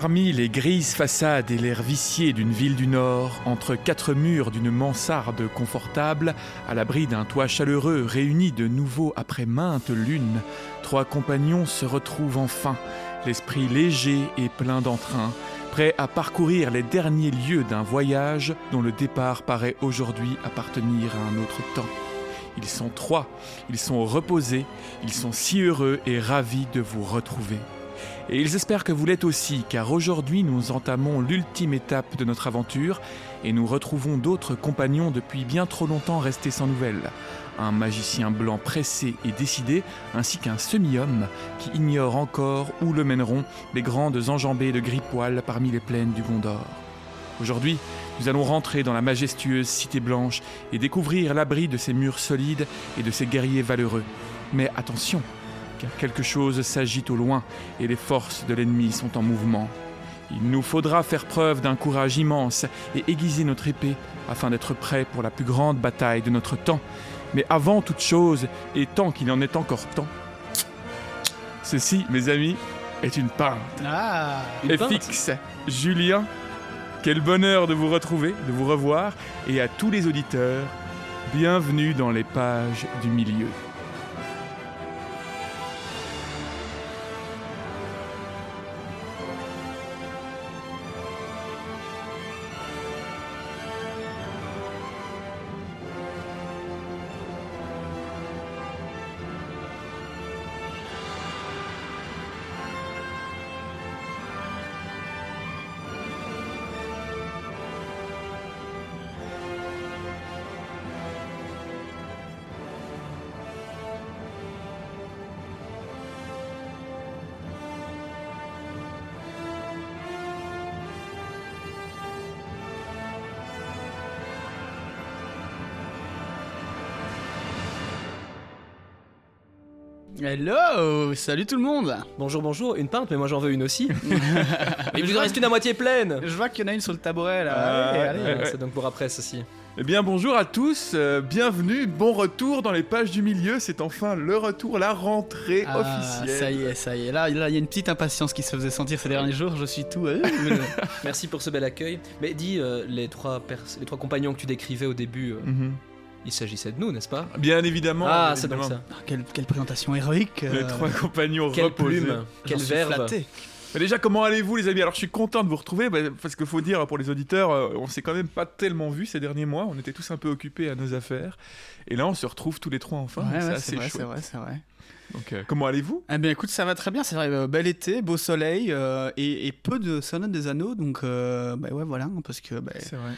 Parmi les grises façades et l'air vicié d'une ville du Nord, entre quatre murs d'une mansarde confortable, à l'abri d'un toit chaleureux réuni de nouveau après maintes lunes, trois compagnons se retrouvent enfin, l'esprit léger et plein d'entrain, prêts à parcourir les derniers lieux d'un voyage dont le départ paraît aujourd'hui appartenir à un autre temps. Ils sont trois, ils sont reposés, ils sont si heureux et ravis de vous retrouver. Et ils espèrent que vous l'êtes aussi, car aujourd'hui nous entamons l'ultime étape de notre aventure et nous retrouvons d'autres compagnons depuis bien trop longtemps restés sans nouvelles. Un magicien blanc pressé et décidé, ainsi qu'un semi-homme qui ignore encore où le mèneront les grandes enjambées de gris poil parmi les plaines du Gondor. Aujourd'hui, nous allons rentrer dans la majestueuse cité blanche et découvrir l'abri de ces murs solides et de ces guerriers valeureux. Mais attention, quelque chose s'agite au loin et les forces de l'ennemi sont en mouvement. Il nous faudra faire preuve d'un courage immense et aiguiser notre épée afin d'être prêts pour la plus grande bataille de notre temps. Mais avant toute chose, et tant qu'il en est encore temps, ceci, mes amis, est une pinte. Ah Et fixe, Julien, quel bonheur de vous retrouver, de vous revoir, et à tous les auditeurs, bienvenue dans les pages du milieu. Hello Salut tout le monde Bonjour, bonjour, une pinte, mais moi j'en veux une aussi. Mais il vous en reste une à moitié pleine Je vois qu'il y en a une sur le tabouret là. Allez, ouais, allez. ouais, ouais. C'est donc pour après ceci. Eh bien bonjour à tous, euh, bienvenue, bon retour dans les pages du milieu, c'est enfin le retour, la rentrée Ah, officielle. ça y est, ça y est. Là, là, il y a une petite impatience qui se faisait sentir ces derniers jours. Je suis tout. euh, Merci pour ce bel accueil. Mais dis, euh, les, trois pers- les trois compagnons que tu décrivais au début, euh, Mhm. Il s'agissait de nous, n'est-ce pas? Bien évidemment. Ah, bien c'est donc évidemment. ça. Ah, quelle, quelle présentation héroïque. Les euh, trois compagnons Quelle reposés. plume, quel j'en suis verbe. flatté. Mais déjà, comment allez-vous les amis? Alors je suis content de vous retrouver, parce qu'il faut dire pour les auditeurs, euh, on s'est quand même pas tellement vus ces derniers mois, on était tous un peu occupés à nos affaires, et là on se retrouve tous les trois enfin, Ouais, c'est ouais, assez c'est vrai, chouette. c'est vrai, c'est vrai. Donc euh, comment allez-vous? Eh bien, écoute, ça va très bien. C'est vrai, euh, bel été, beau soleil et, et peu de sonnettes des anneaux. Donc, bah ouais, voilà, hein, parce que bah, C'est vrai.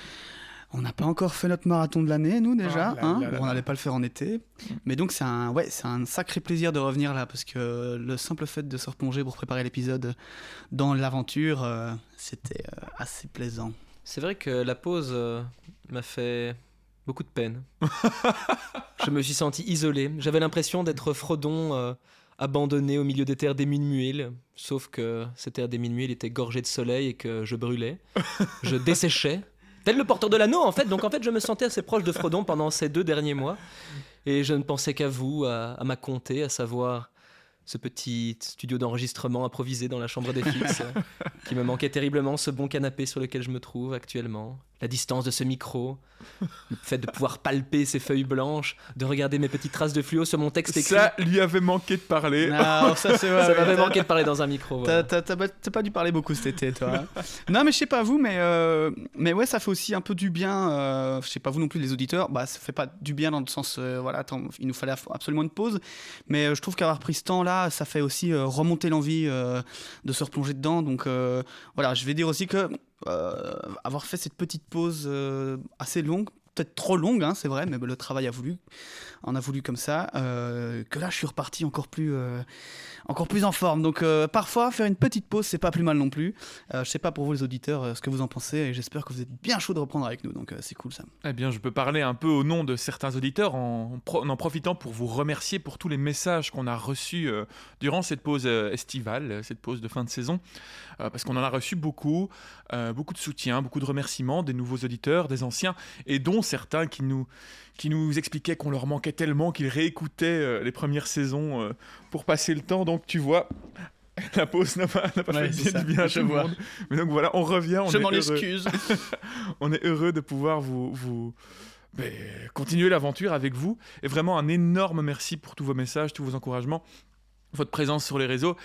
On n'a pas encore fait notre marathon de l'année, nous déjà. Ah là hein. là là Bon, on n'allait pas le faire en été. Mais donc, c'est un, ouais, c'est un sacré plaisir de revenir là, parce que le simple fait de se replonger pour préparer l'épisode dans l'aventure, euh, c'était euh, assez plaisant. C'est vrai que la pause euh, m'a fait beaucoup de peine. je me suis senti isolé. J'avais l'impression d'être Frodon euh, abandonné au milieu des terres des Minuil. Sauf que ces terres des Minuil étaient gorgées de soleil et que je brûlais. Je desséchais. Tel le porteur de l'anneau, en fait. Donc, en fait, je me sentais assez proche de Frodon pendant ces deux derniers mois. Et je ne pensais qu'à vous, à, ma comté, à savoir ce petit studio d'enregistrement improvisé dans la chambre des fixes, qui me manquait terriblement, ce bon canapé sur lequel je me trouve actuellement, la distance de ce micro, le fait de pouvoir palper ces feuilles blanches, de regarder mes petites traces de fluo sur mon texte écrit. Ça lui avait manqué de parler. Non, ça c'est Ça m'avait manqué de parler dans un micro. voilà. T'as pas, dû parler beaucoup cet été, toi. hein. non, mais je sais pas vous, mais, euh, mais ouais, ça fait aussi un peu du bien. euh, je sais pas vous non plus, les auditeurs. Bah, ça fait pas du bien dans le sens, euh, voilà, attends, il nous fallait absolument une pause. Mais euh, je trouve qu'avoir pris ce temps-là, ça fait aussi euh, remonter l'envie euh, de se replonger dedans. Donc euh, voilà, je vais dire aussi que avoir fait cette petite pause assez longue, peut-être trop longue, hein, c'est vrai, mais le travail a voulu, en a voulu comme ça, que là je suis reparti encore plus, encore plus en forme. Donc euh, parfois faire une petite pause, c'est pas plus mal non plus. Euh, je sais pas pour vous les auditeurs euh, ce que vous en pensez, et j'espère que vous êtes bien chaud de reprendre avec nous. Donc euh, c'est cool ça. Eh bien, je peux parler un peu au nom de certains auditeurs en, en profitant pour vous remercier pour tous les messages qu'on a reçus durant cette pause estivale, cette pause de fin de saison, parce qu'on en a reçu beaucoup, beaucoup de soutien, beaucoup de remerciements des nouveaux auditeurs, des anciens, et dont certains qui nous, qui nous expliquaient qu'on leur manquait tellement qu'ils réécoutaient euh, les premières saisons euh, pour passer le temps. Donc, tu vois. la pause n'a pas, n'a pas Ouais, fait ça, du bien à je tout vois. monde. Mais donc voilà, on revient, on Je m'en excuse. on est heureux de pouvoir vous, vous ben, continuer l'aventure avec vous. Et vraiment un énorme merci pour tous vos messages, tous vos encouragements, votre présence sur les réseaux.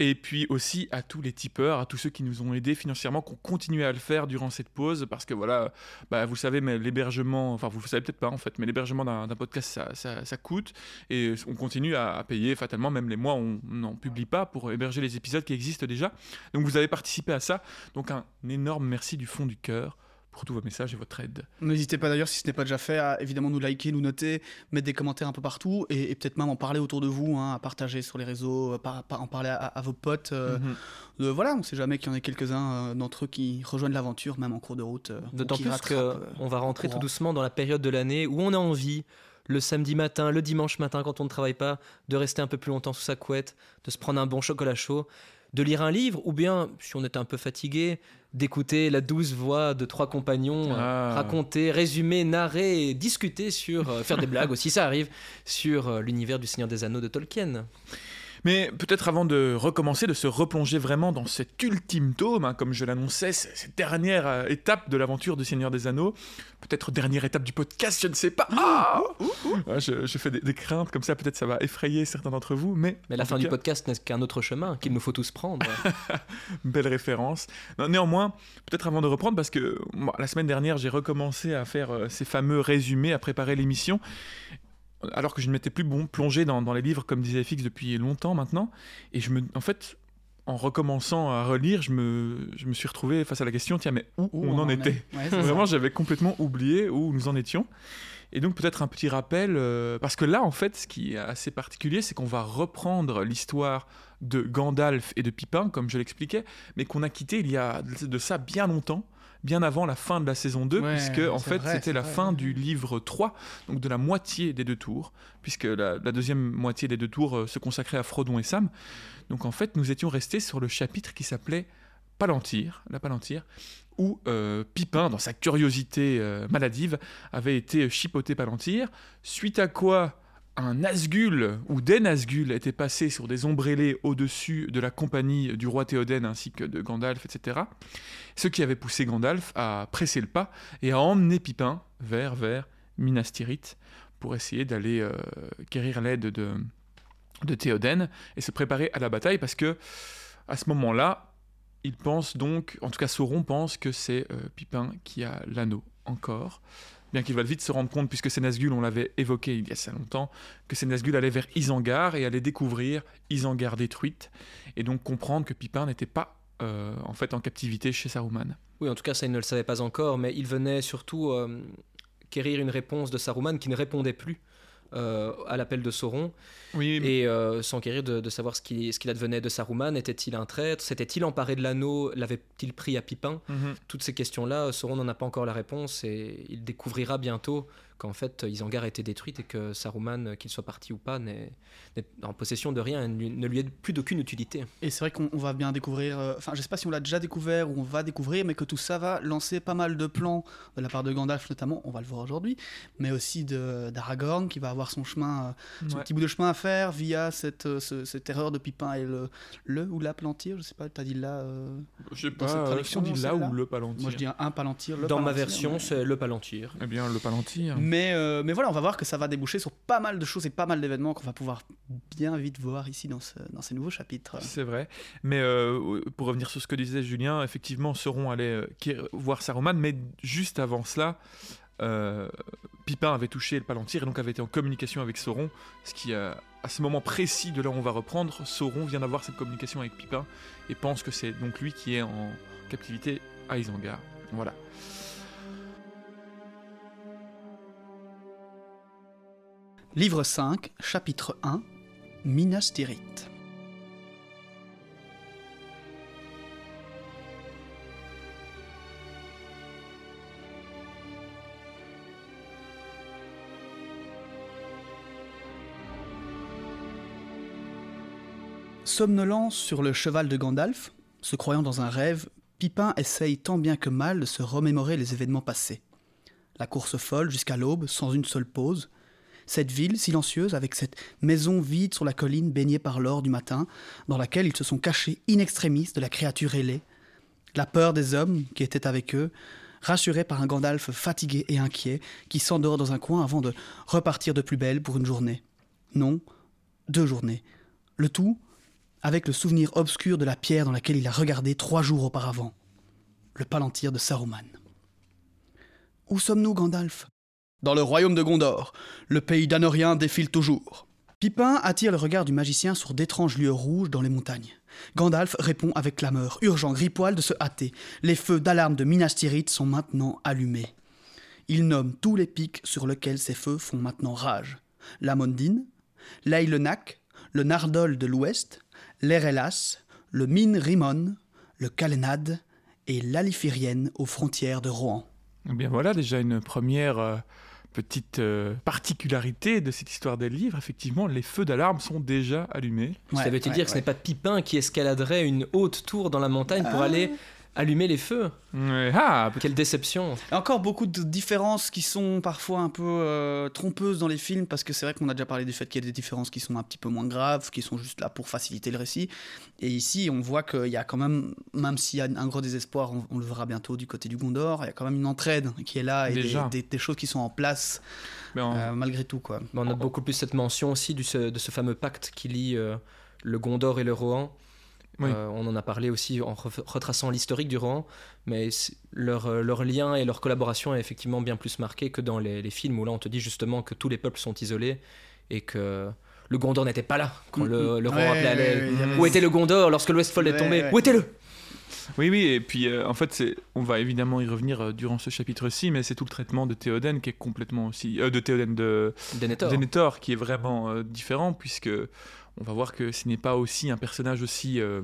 Et puis aussi à tous les tipeurs, à tous ceux qui nous ont aidés financièrement, qui ont continué à le faire durant cette pause. Parce que voilà, bah, vous savez, mais l'hébergement, enfin vous le savez peut-être pas en fait, mais l'hébergement d'un podcast, ça, ça- ça coûte. Et on continue à, à payer fatalement, même les mois où on n'en publie pas pour héberger les épisodes qui existent déjà. Donc vous avez participé à ça. Donc un énorme merci du fond du cœur pour tous vos messages et votre aide. N'hésitez pas d'ailleurs, si ce n'est pas déjà fait, à évidemment nous liker, nous noter, mettre des commentaires un peu partout et, et peut-être même en parler autour de vous, hein, à partager sur les réseaux, euh, par- par- en parler à, à vos potes. euh, Mhm. euh, voilà, on sait jamais qu'il y en ait quelques-uns euh, d'entre eux qui rejoignent l'aventure, même en cours de route. euh, ou D'autant plus euh, qu'on va rentrer tout doucement dans la période de l'année où on a envie, le samedi matin, le dimanche matin, quand on ne travaille pas, de rester un peu plus longtemps sous sa couette, de se prendre un bon chocolat chaud, de lire un livre, ou bien, si on est un peu fatigué, d'écouter la douce voix de trois compagnons euh, Ah. raconter, résumer, narrer, et discuter sur, euh, faire des blagues aussi, ça arrive, sur euh, l'univers du Seigneur des Anneaux de Tolkien. Mais peut-être avant de recommencer, de se replonger vraiment dans cet ultime tome, hein, comme je l'annonçais, cette dernière euh, étape de l'aventure du Seigneur des Anneaux, peut-être dernière étape du podcast, je ne sais pas. Ah je, je fais des, des craintes comme ça, peut-être ça va effrayer certains d'entre vous, mais, Mais la fin du cas, podcast n'est qu'un autre chemin qu'il nous faut tous prendre. belle référence. Non, néanmoins, peut-être avant de reprendre, parce que moi, la semaine dernière, j'ai recommencé à faire euh, ces fameux résumés, à préparer l'émission, alors que je ne m'étais plus bon plongé dans, dans les livres, comme disait FX, depuis longtemps maintenant. Et je me, en fait, en recommençant à relire, je me, je me suis retrouvé face à la question, tiens, mais où, Où on, en était? Ouais, Vraiment, j'avais complètement oublié où nous en étions. Et donc peut-être un petit rappel, euh, parce que là, en fait, ce qui est assez particulier, c'est qu'on va reprendre l'histoire de Gandalf et de Pipin, comme je l'expliquais, mais qu'on a quitté il y a de ça bien longtemps, bien avant la fin de la saison 2, Ouais, puisque en fait c'était la vrai, fin ouais. du livre 3, donc de la moitié des deux tours, puisque la, la deuxième moitié des deux tours euh, se consacrait à Frodon et Sam. Donc en fait, nous étions restés sur le chapitre qui s'appelait Palantir, la Palantir, où euh, Pipin, dans sa curiosité euh, maladive, avait été chipoté Palantir, suite à quoi un Nazgûl ou des Nazgûl étaient passés sur des ombrellés au-dessus de la compagnie du roi Théoden ainsi que de Gandalf, etc. Ce qui avait poussé Gandalf à presser le pas et à emmener Pipin vers, vers Minas Tirith pour essayer d'aller euh, quérir l'aide de, de Théoden et se préparer à la bataille parce que à ce moment-là, il pense donc, en tout cas Sauron pense que c'est euh, Pipin qui a l'anneau encore. Bien qu'il va vite se rendre compte, puisque c'est Nazgûl, on l'avait évoqué il y a assez longtemps, que c'est Nazgûl allait vers Isengard et allait découvrir Isengard détruite, et donc comprendre que Pipin n'était pas euh, en fait en captivité chez Saruman. Oui, en tout cas, ça, il ne le savait pas encore, mais il venait surtout euh, quérir une réponse de Saruman qui ne répondait plus euh, à l'appel de Sauron, Oui, et euh, s'enquérir de, de savoir ce qu'il ce qu'il advenait de Saruman. Était-il un traître? S'était-il emparé de l'anneau? L'avait-il pris à Pipin? Mhm. Toutes ces questions-là, Sauron n'en a pas encore la réponse, et il découvrira bientôt qu'en fait, Isengard a été détruite et que Saruman, qu'il soit parti ou pas, n'est n'est en possession de rien, et ne lui- est plus d'aucune utilité. Et c'est vrai qu'on on va bien découvrir, euh, enfin je sais pas si on l'a déjà découvert ou on va découvrir, mais que tout ça va lancer pas mal de plans de la part de Gandalf notamment, on va le voir aujourd'hui, mais aussi de- d'Aragorn qui va avoir son chemin, euh, son Ouais. petit bout de chemin à faire via cette, euh, ce- cette erreur de Pipin et le, le ou la Palantir, je sais pas, t'as dit là, euh, Je sais cette pas, euh, traduction, si on dit là ou le Palantir. moi je dis un, un Palantir, le Dans ma version, mais- c'est le Palantir. Eh bien, le Palantir. Mais, euh, mais voilà, on va voir que ça va déboucher sur pas mal de choses et pas mal d'événements qu'on va pouvoir bien vite voir ici dans, ce- dans ces nouveaux chapitres. C'est vrai. Mais euh, pour revenir sur ce que disait Julien, effectivement, Sauron allait euh, voir Saruman, mais juste avant cela, Pipin avait touché le Palantir et donc avait été en communication avec Sauron, ce qui, à ce moment précis de là où on va reprendre, Sauron vient d'avoir cette communication avec Pipin et pense que c'est donc lui qui est en captivité à Isengard. Voilà. Livre 5, chapitre 1, Minas Tirith. Somnolent sur le cheval de Gandalf, se croyant dans un rêve, Pipin essaye tant bien que mal de se remémorer les événements passés. La course folle jusqu'à l'aube, sans une seule pause, Cette ville silencieuse, avec cette maison vide sur la colline baignée par l'or du matin, dans laquelle ils se sont cachés in extremis de la créature ailée. La peur des hommes qui étaient avec eux, rassurés par un Gandalf fatigué et inquiet, qui s'endort dans un coin avant de repartir de plus belle pour une journée. Non, deux journées. Le tout avec le souvenir obscur de la pierre dans laquelle il a regardé trois jours auparavant. Le palantir de Saruman. Où sommes-nous, Gandalf? Dans le royaume de Gondor. Le pays danorien défile toujours. Pipin attire le regard du magicien sur d'étranges lieux rouges dans les montagnes. Gandalf répond avec clameur. Urgent, Gripoil de se hâter. Les feux d'alarme de Minas Tirith sont maintenant allumés. Il nomme tous les pics sur lesquels ces feux font maintenant rage. La Mondine, l'Ailenac, le Nardol de l'Ouest, l'Erelas, le Min Rimon, le Calenad et l'Alifirienne aux frontières de Rohan. Eh bien voilà déjà une première euh, petite euh, particularité de cette histoire des livres. Effectivement, les feux d'alarme sont déjà allumés. Ça veut-il dire que ce n'est pas Pipin qui escaladerait une haute tour dans la montagne pour Ah. aller allumer les feux ah, Quelle déception Il y a encore beaucoup de différences qui sont parfois un peu euh, trompeuses dans les films, parce que c'est vrai qu'on a déjà parlé du fait qu'il y a des différences qui sont un petit peu moins graves, qui sont juste là pour faciliter le récit. Et ici, on voit qu'il y a quand même, même s'il y a un gros désespoir, on, on le verra bientôt du côté du Gondor, il y a quand même une entraide qui est là et des, Déjà. des- des choses qui sont en place mais euh, malgré tout. Quoi. Mais On a beaucoup plus cette mention aussi du, de ce fameux pacte qui lie euh, le Gondor et le Rohan. Oui. Euh, on en a parlé aussi en re- retraçant l'historique du Rohan, mais leur, euh, leur lien et leur collaboration est effectivement bien plus marqué que dans les, les films où là on te dit justement que tous les peuples sont isolés et que le Gondor n'était pas là quand le, le Rohan Ouais, appelait à l'aide. ouais, avait- Où était le Gondor lorsque l'Ouestfold est Ouais, tombé ouais. Où était-le? Oui, oui, et puis euh, en fait, on va évidemment y revenir euh, durant ce chapitre-ci, mais c'est tout le traitement de Théoden qui est complètement aussi. euh, de Théoden, de Denethor. Denethor, qui est vraiment euh, différent, puisque on va voir que ce n'est pas aussi un personnage aussi. euh,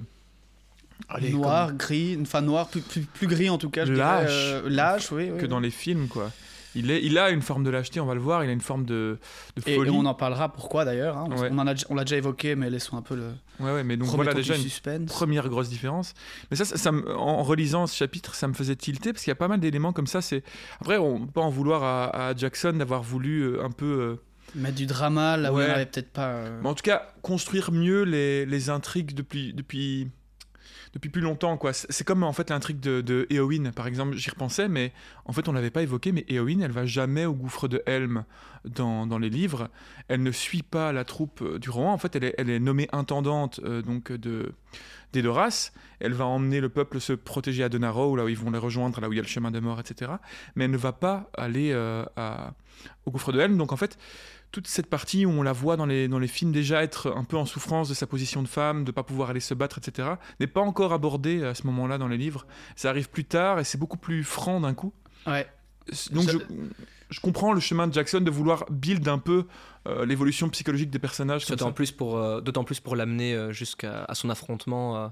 allez, noir, gris, enfin noir, plus, plus, plus gris en tout cas. je Lâche. dirais, euh, lâche, oui. que oui. dans les films, quoi. Il, est, il a une forme de lâcheté, on va le voir, il a une forme de, de Et, et folie. on en parlera pourquoi d'ailleurs. hein. On, Ouais. on l'a déjà évoqué, mais laissons un peu le. Ouais, ouais, mais donc voilà déjà une suspense. première grosse différence. Mais ça, ça, ça en relisant ce chapitre, ça me faisait tilter parce qu'il y a pas mal d'éléments comme ça. C'est après, on peut pas en vouloir à, à Jackson d'avoir voulu euh, un peu, Mettre du drama là où il n'y avait peut-être pas. euh, mais en tout cas, construire mieux les, les intrigues depuis depuis depuis plus longtemps. quoi. C'est comme en fait l'intrigue de, de Éowyn, par exemple. J'y repensais, mais en fait, on l'avait pas évoqué. Mais Éowyn, elle va jamais au gouffre de Helm dans, dans les livres. Elle ne suit pas la troupe euh, du Rohan. En fait, elle est, elle est nommée intendante euh, donc de d'Edoras. Elle va emmener le peuple se protéger à Donarrow, là où ils vont les rejoindre, là où il y a le chemin de mort, etc. Mais elle ne va pas aller euh, à- au gouffre de Helm. Donc en fait, toute cette partie où on la voit dans les, dans les films déjà être un peu en souffrance de sa position de femme, de pas pouvoir aller se battre, etc., n'est pas encore abordée à ce moment-là dans les livres. Ça arrive plus tard et c'est beaucoup plus franc d'un coup. Ouais. Donc Ça- je, je comprends le chemin de Jackson de vouloir build un peu euh, l'évolution psychologique des personnages. comme D'autant plus pour, euh, d'autant plus pour l'amener euh, jusqu'à à son affrontement euh,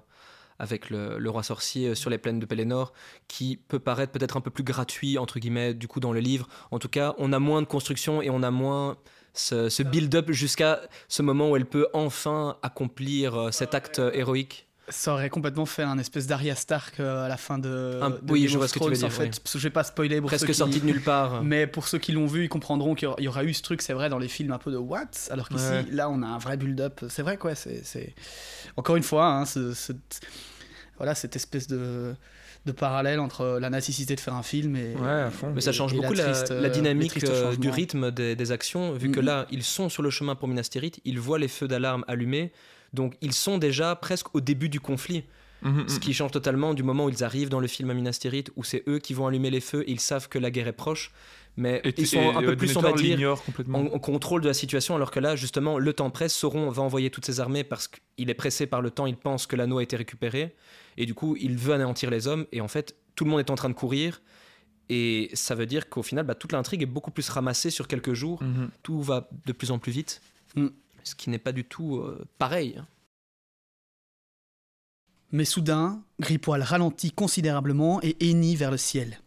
avec le, le roi sorcier euh, sur les plaines de Pelennor, qui peut paraître peut-être un peu plus gratuit, entre guillemets, du coup, dans le livre. En tout cas, on a moins de construction et on a moins ce, ce build-up jusqu'à ce moment où elle peut enfin accomplir euh, cet acte euh, héroïque. Ça aurait complètement fait un espèce d'Arya Stark euh, à la fin de. Un- de oui, Game je of vois ce que tu veux dire, En fait, oui. Je vais pas spoiler pour ceux Presque qui- sorti de nulle part. Mais pour ceux qui l'ont vu, ils comprendront qu'il y aura- eu ce truc, c'est vrai, dans les films un peu de what? Alors qu'ici, Ouais. là, on a un vrai build-up. C'est vrai, quoi. C'est, c'est- Encore une fois, hein, ce- ce- voilà, cette espèce de, de parallèle entre la nécessité de faire un film et. Ouais, à fond. Mais ça change beaucoup la, triste, la euh, dynamique euh, du rythme des, des actions, vu que Mhm. là, ils sont sur le chemin pour Minas Tirith, ils voient les feux d'alarme allumés, donc ils sont déjà presque au début du conflit, Mhm, ce qui change totalement du moment où ils arrivent dans le film à Minas Tirith, où c'est eux qui vont allumer les feux, et ils savent que la guerre est proche, mais Et- ils sont et, un peu plus, on Denethor va dire, l'ignore complètement. en, en contrôle de la situation, alors que là, justement, le temps presse, Sauron va envoyer toutes ses armées parce qu'il est pressé par le temps, il pense que l'anneau a été récupéré, et du coup, il veut anéantir les hommes, et en fait, tout le monde est en train de courir, et ça veut dire qu'au final, bah, toute l'intrigue est beaucoup plus ramassée sur quelques jours, Mhm. tout va de plus en plus vite, Mm. ce qui n'est pas du tout euh, pareil. Mais soudain, Gripoil ralentit considérablement et hennit vers le ciel.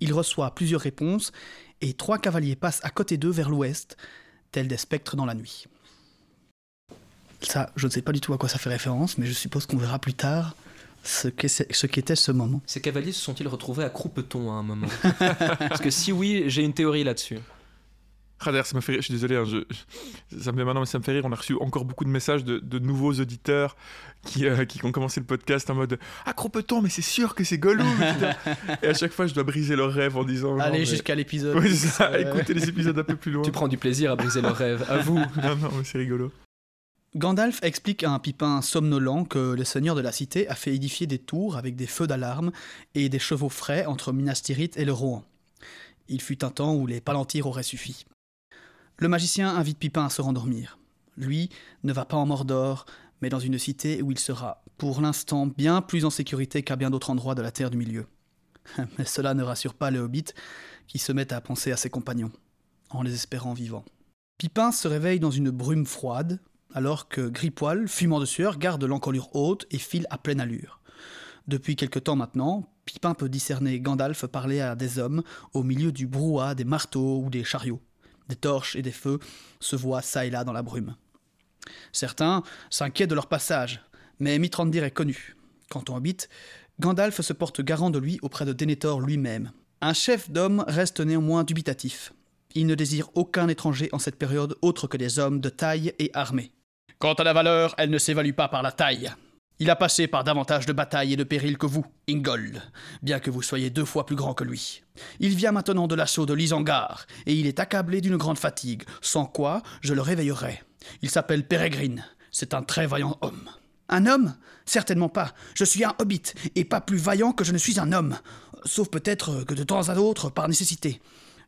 Il reçoit plusieurs réponses et trois cavaliers passent à côté d'eux vers l'ouest, tels des spectres dans la nuit. Ça, je ne sais pas du tout à quoi ça fait référence, mais je suppose qu'on verra plus tard ce qu'était ce moment. Ces cavaliers se sont-ils retrouvés à croupeton à un moment? Parce que si oui, j'ai une théorie là-dessus. Ah, d'ailleurs, ça m'a fait rire, je suis désolé, hein, je- je- ça me fait maintenant, mais ça me fait rire. On a reçu encore beaucoup de messages de, de nouveaux auditeurs qui, euh, qui ont commencé le podcast en mode Ah, Cropeton, mais c'est sûr que c'est Gollum. Et à chaque fois, je dois briser leur rêve en disant Allez mais- jusqu'à l'épisode. Oui, ça, Euh, écoutez les épisodes un peu plus loin. Tu prends du plaisir à briser leur rêve, à vous. Non, non, mais c'est rigolo. Gandalf explique à un pipin somnolent que le seigneur de la cité a fait édifier des tours avec des feux d'alarme et des chevaux frais entre Minas Tirith et le Rohan. Il fut un temps où les palantirs auraient suffi. Le magicien invite Pipin à se rendormir. Lui ne va pas en Mordor, mais dans une cité où il sera, pour l'instant, bien plus en sécurité qu'à bien d'autres endroits de la Terre du Milieu. Mais cela ne rassure pas les hobbits, qui se mettent à penser à ses compagnons, en les espérant vivants. Pipin se réveille dans une brume froide, alors que Gripoil, fumant de sueur, garde l'encolure haute et file à pleine allure. Depuis quelque temps maintenant, Pipin peut discerner Gandalf parler à des hommes au milieu du brouhaha des marteaux ou des chariots. Des torches et des feux se voient çà et là dans la brume. Certains s'inquiètent de leur passage, mais Mitrandir est connu. Quant au Hobbit, Gandalf se porte garant de lui auprès de Denethor lui-même. Un chef d'homme reste néanmoins dubitatif. Il ne désire aucun étranger en cette période autre que des hommes de taille et armés. Quant à la valeur, elle ne s'évalue pas par la taille. Il a passé par davantage de batailles et de périls que vous, Ingold, bien que vous soyez deux fois plus grand que lui. Il vient maintenant de l'assaut de l'Isangar, et il est accablé d'une grande fatigue, sans quoi je le réveillerai. Il s'appelle Pérégrine, c'est un très vaillant homme. Un homme? Certainement pas. Je suis un hobbit, et pas plus vaillant que je ne suis un homme. Sauf peut-être que de temps à autre, par nécessité.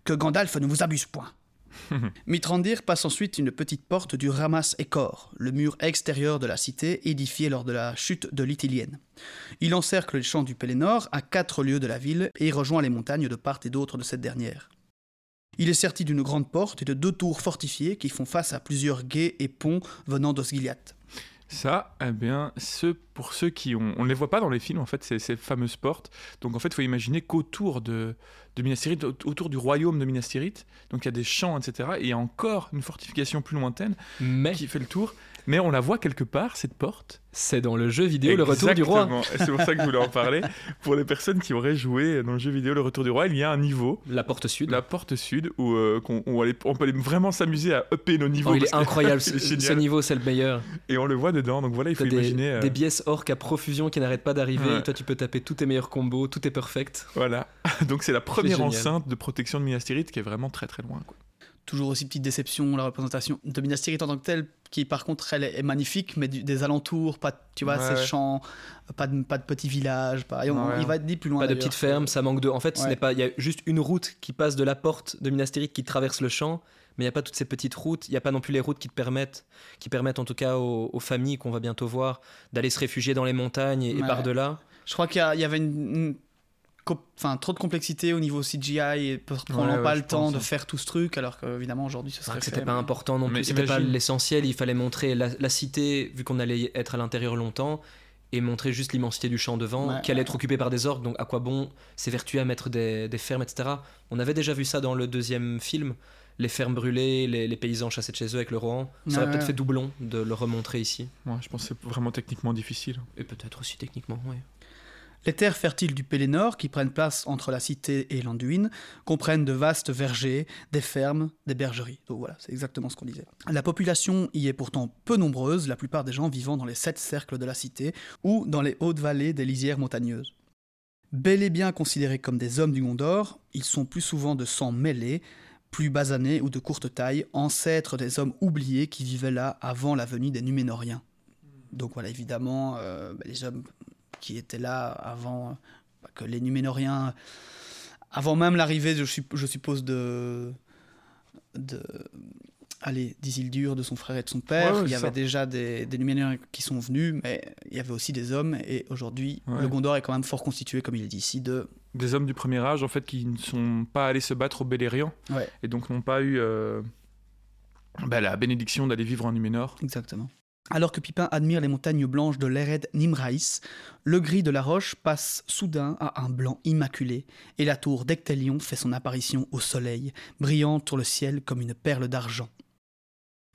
Que Gandalf ne vous abuse point. Mitrandir passe ensuite une petite porte du Ramas Ekor, le mur extérieur de la cité édifié lors de la chute de l'Ithilienne. Il encercle les champs du Pélénor à quatre lieues de la ville et rejoint les montagnes de part et d'autre de cette dernière. Il est serti d'une grande porte et de deux tours fortifiées qui font face à plusieurs guets et ponts venant d'Osgiliath. Ça, eh bien, ce, pour ceux qui ont... On ne les voit pas dans les films, en fait, ces, ces fameuses portes. Donc, en fait, il faut imaginer qu'autour de, de Minas Tirith, au- autour du royaume de Minas Tirith, donc il y a des champs, etc., et il y a encore une fortification plus lointaine Mais qui fait le tour. Mais on la voit quelque part, cette porte. c'est dans le jeu vidéo Le Retour du Roi. Exactement. C'est pour ça que je voulais en parler. Pour les personnes qui auraient joué dans le jeu vidéo Le Retour du Roi, il y a un niveau, La porte sud. la porte sud, où, euh, où on, on peut aller vraiment s'amuser à upper nos niveaux. Oh, il est incroyable, est ce, niveau, c'est le meilleur. Et on le voit dedans, donc voilà, il faut des, imaginer. euh, des biaises orques à profusion qui n'arrêtent pas d'arriver. Ouais. Toi, tu peux taper tous tes meilleurs combos, tout est perfect. Voilà. Donc c'est la première génial. enceinte de protection de Minas Tirith qui est vraiment très très loin. Quoi. Toujours aussi petite déception, la représentation de Minas Tirith en tant que telle, qui par contre elle est magnifique, mais du- des alentours, pas, de- tu vois, Ouais. ces champs, pas de, pas de petits villages, pas, et on- Ouais. il va être dit plus loin. Pas de petites fermes, ça manque de. En fait, ce Ouais. n'est pas. Il y a juste une route qui passe de la porte de Minas Tirith qui traverse le champ, mais il n'y a pas toutes ces petites routes. Il n'y a pas non plus les routes qui te permettent, qui permettent en tout cas aux, aux familles qu'on va bientôt voir, d'aller se réfugier dans les montagnes et, par-delà. Je crois qu'il y, avait une, enfin, trop de complexité au niveau CGI et prenant Ouais, ouais, pas le temps pense, de hein. faire tout ce truc, alors qu'évidemment aujourd'hui ce serait fait, c'était pas important non plus, c'était pas l'essentiel. Il fallait montrer la, la cité, vu qu'on allait être à l'intérieur longtemps, et montrer juste l'immensité du champ devant, Ouais, qui allait ouais. être occupé par des orques. Donc à quoi bon s'évertuer à mettre des, des fermes, etc. On avait déjà vu ça dans le deuxième film, les fermes brûlées, les, les paysans chassés de chez eux avec le Rohan. Ça aurait Ouais, peut-être ouais. fait doublon de le remontrer ici. Ouais, je pense que c'est vraiment techniquement difficile. Et peut-être aussi techniquement, oui. Les terres fertiles du Pélénor, qui prennent place entre la cité et l'Anduin, comprennent de vastes vergers, des fermes, des bergeries. Donc voilà, c'est exactement ce qu'on disait. La population y est pourtant peu nombreuse, la plupart des gens vivant dans les sept cercles de la cité ou dans les hautes vallées des lisières montagneuses. Bel et bien considérés comme des hommes du Gondor, ils sont plus souvent de sang mêlé, plus basanés ou de courte taille, ancêtres des hommes oubliés qui vivaient là avant la venue des Numénoriens. Donc voilà, évidemment, euh, bah, les hommes qui étaient là avant bah, que les Numénoriens, avant même l'arrivée, je, sup- je suppose, de, de allez, d'Isildur, de son frère et de son père, Ouais, ouais, il y avait ça. déjà des, des Numénoriens qui sont venus, mais il y avait aussi des hommes, et aujourd'hui, Ouais. le Gondor est quand même fort constitué, comme il est dit ici, de... Des hommes du premier âge, en fait, qui ne sont pas allés se battre au Beleriand et donc n'ont pas eu euh, bah, la bénédiction d'aller vivre en Numénor. Exactement. Alors que Pipin admire les montagnes blanches de l'Ered Nimraïs, le gris de la roche passe soudain à un blanc immaculé, et la tour d'Ectelion fait son apparition au soleil, brillante sur le ciel comme une perle d'argent.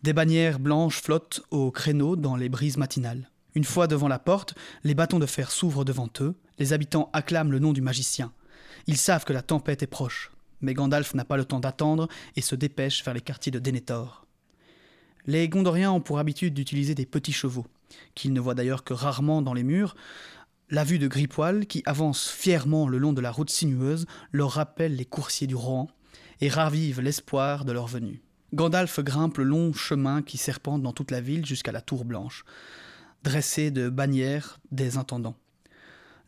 Des bannières blanches flottent au créneau dans les brises matinales. Une fois devant la porte, les bâtons de fer s'ouvrent devant eux, les habitants acclament le nom du magicien. Ils savent que la tempête est proche. mais Gandalf n'a pas le temps d'attendre et se dépêche vers les quartiers de Denethor. Les Gondoriens ont pour habitude d'utiliser des petits chevaux, qu'ils ne voient d'ailleurs que rarement dans les murs. La vue de Gripoil, qui avance fièrement le long de la route sinueuse, leur rappelle les coursiers du Rohan et ravive l'espoir de leur venue. Gandalf grimpe le long chemin qui serpente dans toute la ville jusqu'à la tour blanche, dressée de bannières des intendants.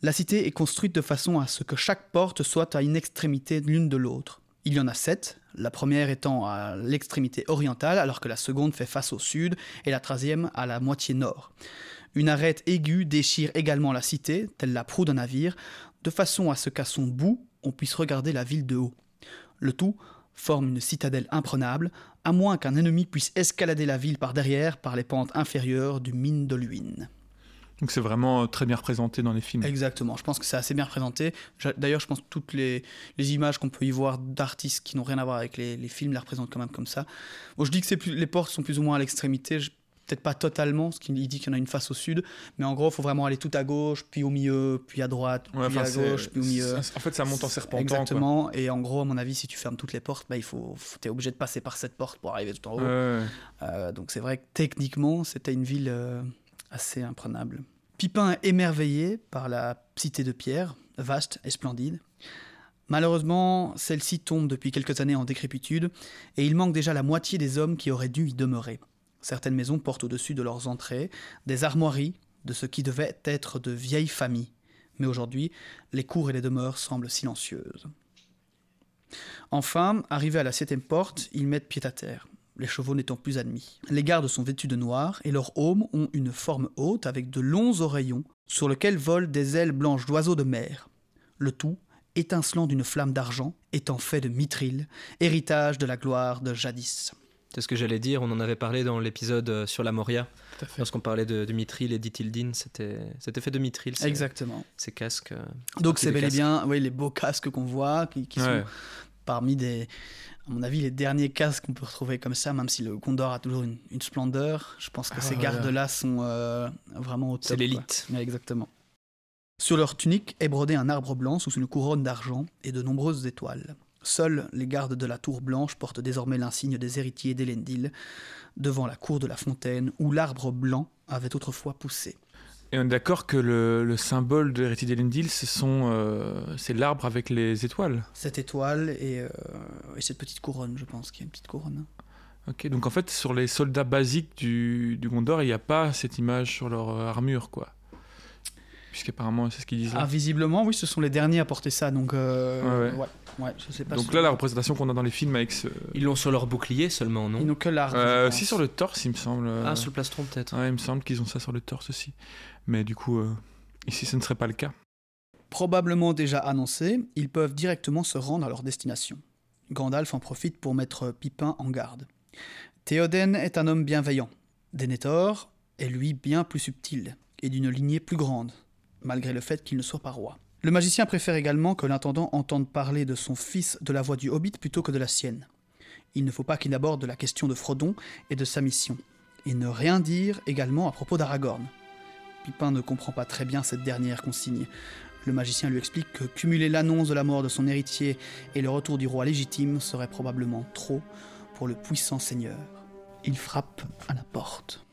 La cité est construite de façon à ce que chaque porte soit à une extrémité l'une de l'autre. Il y en a sept, la première étant à l'extrémité orientale, alors que la seconde fait face au sud, et la troisième à la moitié nord. Une arête aiguë déchire également la cité, telle la proue d'un navire, de façon à ce qu'à son bout, on puisse regarder la ville de haut. Le tout forme une citadelle imprenable, à moins qu'un ennemi puisse escalader la ville par derrière par les pentes inférieures du mine de. Donc c'est vraiment euh, très bien représenté dans les films. Exactement, je pense que c'est assez bien représenté. D'ailleurs, je pense que toutes les, images qu'on peut y voir d'artistes qui n'ont rien à voir avec les, films les représentent quand même comme ça. Bon, je dis que plus, les portes sont plus ou moins à l'extrémité, peut-être pas totalement, parce qu'il dit qu'il y en a une face au sud, mais en gros, il faut vraiment aller tout à gauche, puis au milieu, puis à droite, puis à gauche, puis au milieu. En fait, ça monte en serpentant. Exactement, et en gros, à mon avis, si tu fermes toutes les portes, bah, il faut, es obligé de passer par cette porte pour arriver tout en haut. Euh, donc c'est vrai que techniquement, c'était une ville euh, assez imprenable. Pipin est émerveillé par la cité de pierre, vaste et splendide. Malheureusement, celle-ci tombe depuis quelques années en décrépitude, et il manque déjà la moitié des hommes qui auraient dû y demeurer. Certaines maisons portent au-dessus de leurs entrées des armoiries de ce qui devait être de vieilles familles, mais aujourd'hui, les cours et les demeures semblent silencieuses. Enfin, arrivés à la septième porte, ils mettent pied à terre les chevaux n'étant plus admis. Les gardes sont vêtus de noir et leurs aumes ont une forme haute avec de longs oreillons sur lesquels volent des ailes blanches d'oiseaux de mer. Le tout, étincelant d'une flamme d'argent, étant fait de mithril, héritage de la gloire de jadis. C'est ce que j'allais dire, on en avait parlé dans l'épisode euh, sur la Moria. Lorsqu'on parlait de, de, mithril et d'Ithildine, c'était fait de mithril. Exactement. Ces casques. Euh, Donc c'est bel et bien oui, les beaux casques qu'on voit, qui, sont parmi des, à mon avis, les derniers casques qu'on peut retrouver comme ça, même si le Condor a toujours une, splendeur, je pense que ah, ces gardes-là sont euh, vraiment au top. C'est l'élite. exactement. Sur leur tunique est brodé un arbre blanc sous une couronne d'argent et de nombreuses étoiles. Seuls les gardes de la tour blanche portent désormais l'insigne des héritiers d'Elendil, devant la cour de la fontaine où l'arbre blanc avait autrefois poussé. Et on est d'accord que le, symbole de l'héritier d'Elendil, euh, c'est l'arbre avec les étoiles. Cette étoile et, euh, et, cette petite couronne, je pense qu'il y a une petite couronne. Ok, donc en fait, sur les soldats basiques du, du Gondor, il n'y a pas cette image sur leur euh, armure, quoi. Puisqu'apparemment, c'est ce qu'ils disent. Ah, visiblement, oui, ce sont les derniers à porter ça, donc. ouais, ouais. je sais pas donc là, la représentation qu'on a dans les films avec ce. Ils l'ont sur leur bouclier seulement, non? Ils n'ont que l'arbre. aussi sur le torse, il me semble. Ah, sur le plastron, peut-être. Ouais, il me semble qu'ils ont ça sur le torse aussi. Mais du coup, euh, ici, ce ne serait pas le cas. Probablement déjà annoncé, ils peuvent directement se rendre à leur destination. Gandalf en profite pour mettre Pipin en garde. Théoden est un homme bienveillant. Denethor est lui bien plus subtil et d'une lignée plus grande, malgré le fait qu'il ne soit pas roi. Le magicien préfère également que l'intendant entende parler de son fils de la voix du hobbit plutôt que de la sienne. Il ne faut pas qu'il aborde la question de Frodon et de sa mission, et ne rien dire également à propos d'Aragorn. Pipin ne comprend pas très bien cette dernière consigne. Le magicien lui explique que cumuler l'annonce de la mort de son héritier et le retour du roi légitime serait probablement trop pour le puissant seigneur. Il frappe à la porte.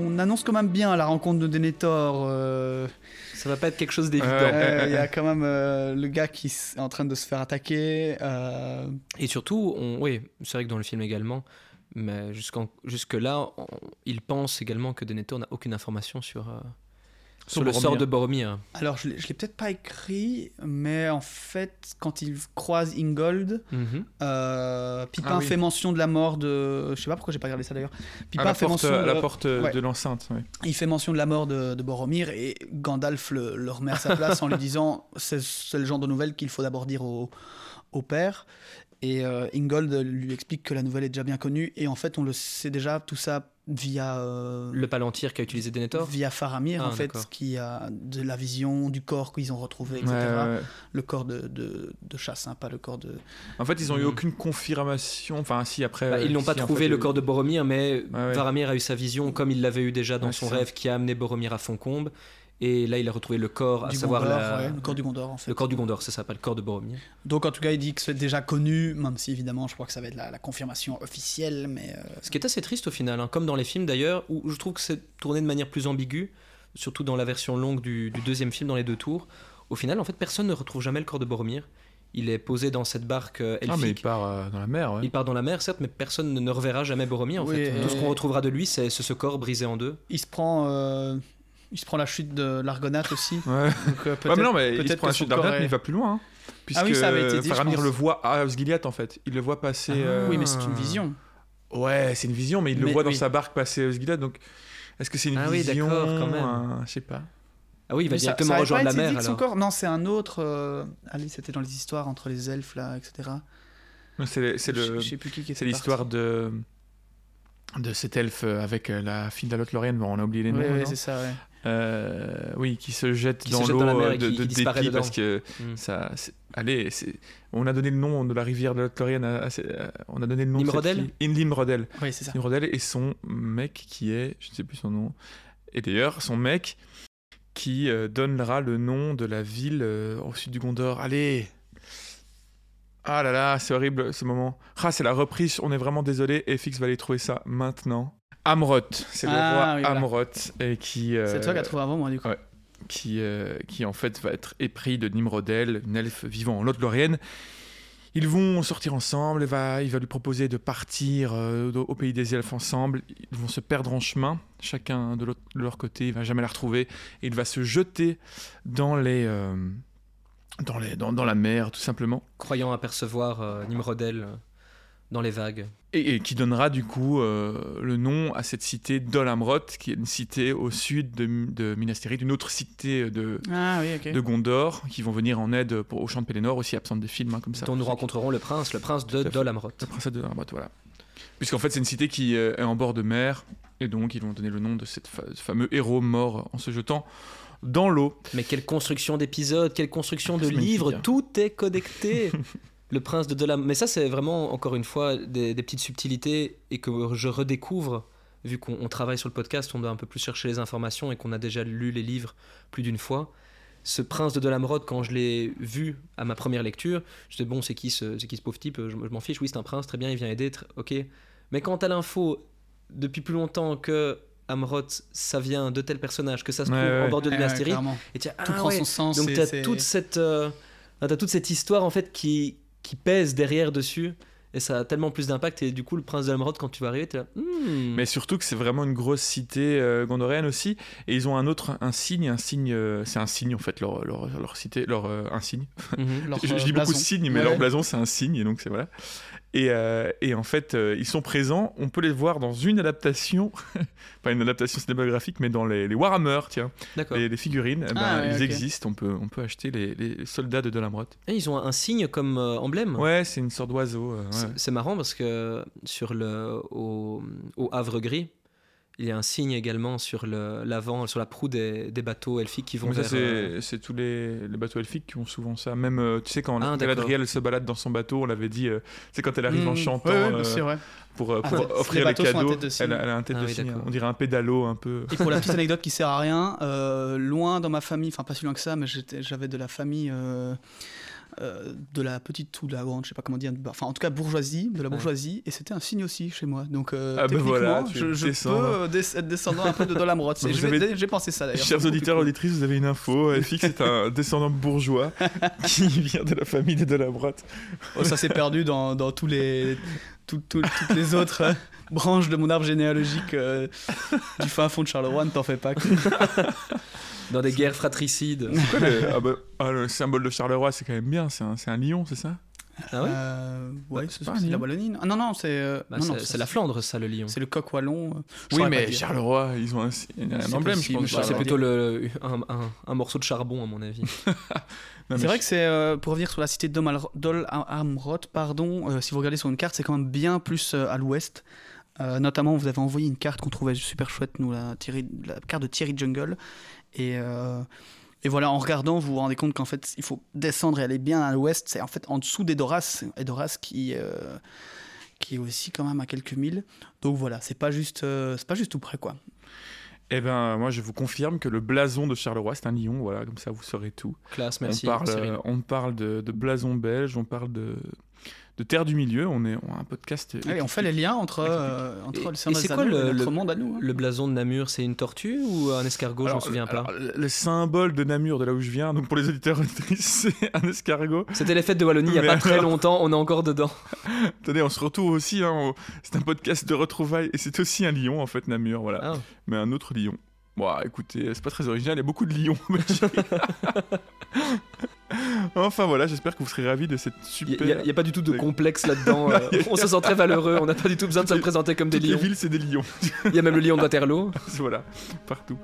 On annonce quand même bien la rencontre de Denethor. Euh... Ça va pas être quelque chose d'évident. Il y a quand même euh, le gars qui est en train de se faire attaquer. Euh. Et surtout, on... oui, c'est vrai que dans le film également, mais jusque-là, il pense également que Denethor n'a aucune information sur, sur, le sort de Boromir. Alors, je ne l'ai peut-être pas écrit, mais en fait, quand il croise Ingold, euh, Pipin ah fait mention de la mort de. Je sais pas pourquoi j'ai pas regardé ça d'ailleurs. Pipin la fait porte, mention. la porte de l'enceinte. Il fait mention de la mort de, Boromir et Gandalf le, remet à sa place en lui disant c'est le genre de nouvelle qu'il faut d'abord dire au, au père. Et euh, Ingold lui explique que la nouvelle est déjà bien connue. Et en fait, on le sait déjà, tout ça via. euh, Le palantir qu'a utilisé Denethor? Via Faramir, Ah, en fait, d'accord. qui a de la vision du corps qu'ils ont retrouvé, etc. Ouais, ouais, ouais. Le corps de, de, de chasse, hein, pas le corps de. En fait, ils ont eu Mhm. aucune confirmation. Enfin, si après. Bah, ils n'ont si, pas en trouvé fait, le euh, corps de Boromir, mais ouais. Varamir a eu sa vision comme il l'avait eu déjà dans Ouais, son rêve qui a amené Boromir à Foncombe. Et là, il a retrouvé le corps, à du savoir Gondor, la- ouais, le corps du Gondor, en fait. le corps du Gondor, c'est ça, pas le corps de Boromir. Donc, en tout cas, il dit que c'est déjà connu, même si évidemment, je crois que ça va être la, la confirmation officielle, mais. euh, Ce qui est assez triste au final, hein, comme dans les films d'ailleurs, où je trouve que c'est tourné de manière plus ambiguë, surtout dans la version longue du, du deuxième film, dans les deux tours. Au final, en fait, personne ne retrouve jamais le corps de Boromir. Il est posé dans cette barque euh, Ah, mais il elfique. part euh, dans la mer, ouais. il part dans la mer, certes, mais personne ne- reverra jamais Boromir. En Oui, fait. euh, Tout ce qu'on retrouvera de lui, c'est ce, ce corps brisé en deux. il se prend. euh, Il se prend la chute de l'Argonate aussi. Ouais. Donc, euh, Ouais, mais non, mais il se peut-être prend la que chute son corps mais il va plus loin. hein. Puisque Ah oui, ça avait été dit, Faramir le voit à Osgiliath, en fait. Il le voit passer. euh, Oui, mais c'est une vision. Ouais, c'est une vision, mais il le Mais voit dans oui. sa barque passer à Osgiliath, donc. Est-ce que c'est une Ah oui, vision d'accord, quand même. un- Je sais pas. Ah oui, il va Mais ça- directement ça avait rejoindre pas la été dit mer son alors. corps- Non, c'est un autre. euh, Allez, c'était dans les histoires entre les elfes, là, etc. C'est le. Je sais plus qui qui était C'est l'histoire de de cet elfe avec euh, la fille de la bon, on a oublié les noms. Oui, maintenant. c'est ça, ouais. Euh, oui, qui se jette Qui dans l'eau euh, et de, qui- de qui disparaît dépit dedans. parce que Mm. ça. Allez, on a donné le nom de la rivière de la Lothlorien. on a donné le nom Nimrodel de Nimrodel. Oui, c'est ça. Nimrodel et son mec qui est, je ne sais plus son nom. Et d'ailleurs, son mec qui euh, donnera le nom de la ville au sud du Gondor. Allez. Ah là là, c'est horrible ce moment. Ah, c'est la reprise, on est vraiment désolé. FX va aller trouver ça maintenant. Amroth, c'est le Ah, roi oui, voilà. Amroth et qui euh, C'est toi qui as trouvé avant moi, du coup. ouais. qui, euh, qui en fait va être épris de Nimrodel, une elfe vivant en Lothlorienne. Ils vont sortir ensemble, il va, il va lui proposer de partir euh, au pays des elfes ensemble. Ils vont se perdre en chemin, chacun de, leur côté, il va jamais la retrouver. Et il va se jeter dans, les, euh, dans, les, dans, dans la mer, tout simplement. Croyant apercevoir euh, Nimrodel dans les vagues. Et, et qui donnera du coup euh, le nom à cette cité Dol Amroth, qui est une cité au sud de, de Minas Tirith, une autre cité de, Ah oui, ok. de Gondor, qui vont venir en aide pour, au champ de Pélénor, aussi absente des films, hein, comme ça. dont nous rencontrerons le prince, le prince de. Dol Amroth. La princesse de Amroth, voilà. Puisqu'en fait, c'est une cité qui euh, est en bord de mer, et donc ils vont donner le nom de cette fa- ce fameux héros mort en se jetant dans l'eau. Mais quelle construction d'épisodes, quelle construction de livres, hein. tout est connecté. le prince de Dolam. Mais ça, c'est vraiment, encore une fois, des, des petites subtilités et que je redécouvre. Vu qu'on on travaille sur le podcast, on doit un peu plus chercher les informations et qu'on a déjà lu les livres plus d'une fois. Ce prince de Dolamrod, quand je l'ai vu à ma première lecture, je disais bon, c'est qui ce, c'est qui ce pauvre type? Je, je m'en fiche, oui, c'est un prince, très bien, il vient aider, ok. Mais quand t'as l'info depuis plus longtemps que Amroth, ça vient de tel personnage, que ça se Ouais, trouve en ouais. bord de Ouais, ouais, Tirith, clairement. et tiens, Tout ah prend ouais, son sens. donc tu as c'est- toute cette euh, t'as toute cette histoire en fait qui qui pèse derrière dessus et ça a tellement plus d'impact et du coup le prince de quand tu vas arriver t'es là hmm. Mais surtout que c'est vraiment une grosse cité euh, gondorienne aussi, et ils ont un autre, un signe, un signe, euh, c'est un signe en fait, leur, leur, leur cité, leur euh, un signe. Mhm. leur, je, je euh, dis beaucoup de signes, mais Ouais. leur blason c'est un signe, et donc c'est voilà. Et, euh, et en fait, euh, ils sont présents. On peut les voir dans une adaptation, pas une adaptation cinématographique, mais dans les, les Warhammer, tiens, d'accord les, les figurines. eh ben, Ah ouais, ils existent. On peut, on peut acheter les, les soldats de Dolamroth. Et ils ont un signe comme euh, emblème Ouais, c'est une sorte d'oiseau. euh, ouais. C'est- c'est marrant parce que sur le au, au Havre Gris il y a un signe également sur l'avant sur la proue des, des bateaux elfiques qui vont Mais ça, vers c'est euh, c'est tous les, les bateaux elfiques qui ont souvent ça. Même, euh, tu sais, quand Ah, Galadriel se balade dans son bateau, on l'avait dit, euh, c'est quand elle arrive en chantant ouais, ouais, euh, c'est vrai. pour, euh, Ah, pour ouais. offrir Les les cadeaux. tête de. Elle, a- elle a un tête Ah de oui. On dirait un pédalo un peu. Et pour la petite anecdote qui sert à rien, euh, loin dans ma famille, enfin pas si loin que ça, mais j'avais de la famille euh, de la petite ou de la grande, je sais pas comment dire, enfin en tout cas bourgeoisie, de la Ouais. bourgeoisie, et c'était un signe aussi chez moi. Donc euh, Ah techniquement, voilà, je, je peux euh, être descendant un peu de Dolamrod. Vous J'ai avez- pensé ça d'ailleurs. Chers auditeurs auditrices, vous avez une info. FX est un descendant bourgeois qui vient de la famille des Delabrotte. Oh, ça s'est perdu dans, dans tous les, tout- tout- toutes les autres euh, branches de mon arbre généalogique du fin fond de Charleroi, ne t'en fais pas. Dans des guerres fratricides ah bah, ah, le symbole de Charleroi, c'est quand même bien. C'est un, c'est un lion, c'est ça? Ah ouais? Euh, ouais, c'est c'est pas un c'est la lion Wallonie. non Ah non, non, c'est. euh, Bah, non, non, c'est- la Flandre, ça, le lion. C'est le coq wallon. euh, je Oui, mais. Charleroi, ils ont un, un C'est emblème, je possible, pense. je Bah, sais c'est plutôt le, un, un- un morceau de charbon, à mon avis. C'est vrai je- que c'est, euh, pour revenir sur la cité de Dol Dol Amrot, pardon, euh, si vous regardez sur une carte, c'est quand même bien plus euh, à l'ouest. Euh, notamment, vous avez envoyé une carte qu'on trouvait super chouette, nous, la, Thierry- la carte de Thierry Jungle. Et, euh, et voilà, en regardant, vous vous rendez compte qu'en fait, il faut descendre et aller bien à l'ouest. C'est en fait en dessous d'Edoras, Edoras qui, euh, qui est aussi quand même à quelques milles. Donc voilà, c'est pas juste, euh, c'est pas juste tout près, quoi. Eh ben, moi, je vous confirme que le blason de Charleroi, c'est un lion. Voilà, comme ça, vous saurez tout. Classe, merci. on parle, on parle de, de blason belge, on parle de, de terre du milieu. On est on a un podcast. Allez, on fait les liens entre, euh, entre Et- le Seigneur et quoi le- et notre monde à nous. hein. Le blason de Namur, c'est une tortue ou un escargot Je m'en Alors, souviens pas. alors, le le symbole de Namur, de là où je viens, donc pour les auditeurs et auditrices, c'est un escargot. C'était les fêtes de Wallonie il y a Mais pas très longtemps, on est encore dedans. Attendez, on se retrouve aussi. hein, c'est un podcast de retrouvailles et c'est aussi un lion en fait, Namur, voilà. Ah. Mais un autre lion. Bon, écoutez, c'est pas très original. Il y a beaucoup de lions. enfin voilà, j'espère que vous serez ravis de cette Il super. n'y a, pas du tout de complexe là-dedans. euh, on se sent très valeureux, on n'a pas du tout besoin de se les- présenter comme des Toutes les lions. villes, c'est des lions. Il y a même le lion de Waterloo. voilà, partout.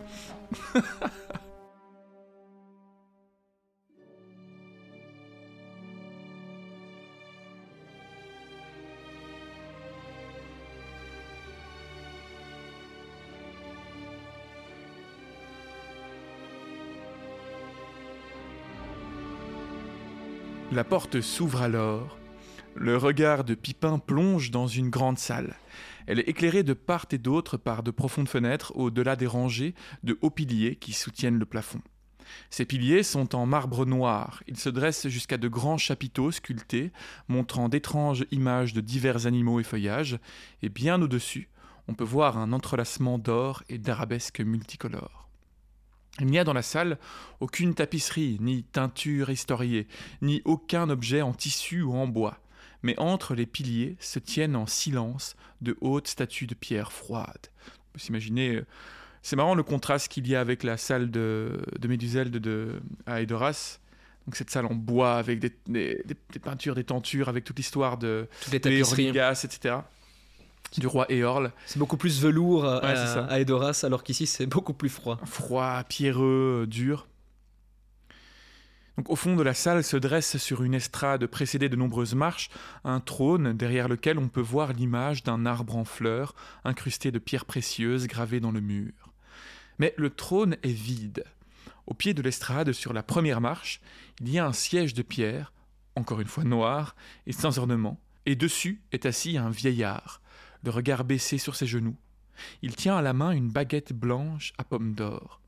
La porte s'ouvre alors. Le regard de Pipin plonge dans une grande salle. Elle est éclairée de part et d'autre par de profondes fenêtres au-delà des rangées de hauts piliers qui soutiennent le plafond. Ces piliers sont en marbre noir. Ils se dressent jusqu'à de grands chapiteaux sculptés, montrant d'étranges images de divers animaux et feuillages, et bien au-dessus, on peut voir un entrelacement d'or et d'arabesques multicolores. Il n'y a dans la salle aucune tapisserie, ni teinture historiée, ni aucun objet en tissu ou en bois, mais entre les piliers se tiennent en silence de hautes statues de pierre froide. On peut s'imaginer. euh, C'est marrant le contraste qu'il y a avec la salle de, de Méduselde de, à Edoras. Donc cette salle en bois avec des, des- des- des peintures, des tentures, avec toute l'histoire de Toutes les des tapisseries. Etc. Du roi Éorle. C'est beaucoup plus velours à, Ouais, à Edoras, alors qu'ici c'est beaucoup plus froid. froid, pierreux, euh, dur. Donc, au fond de la salle se dresse sur une estrade précédée de nombreuses marches un trône derrière lequel on peut voir l'image d'un arbre en fleurs incrusté de pierres précieuses gravées dans le mur. Mais le trône est vide. Au pied de l'estrade, sur la première marche, il y a un siège de pierre, encore une fois noir et sans ornement, et dessus est assis un vieillard, le regard baissé sur ses genoux. Il tient à la main une baguette blanche à pomme d'or.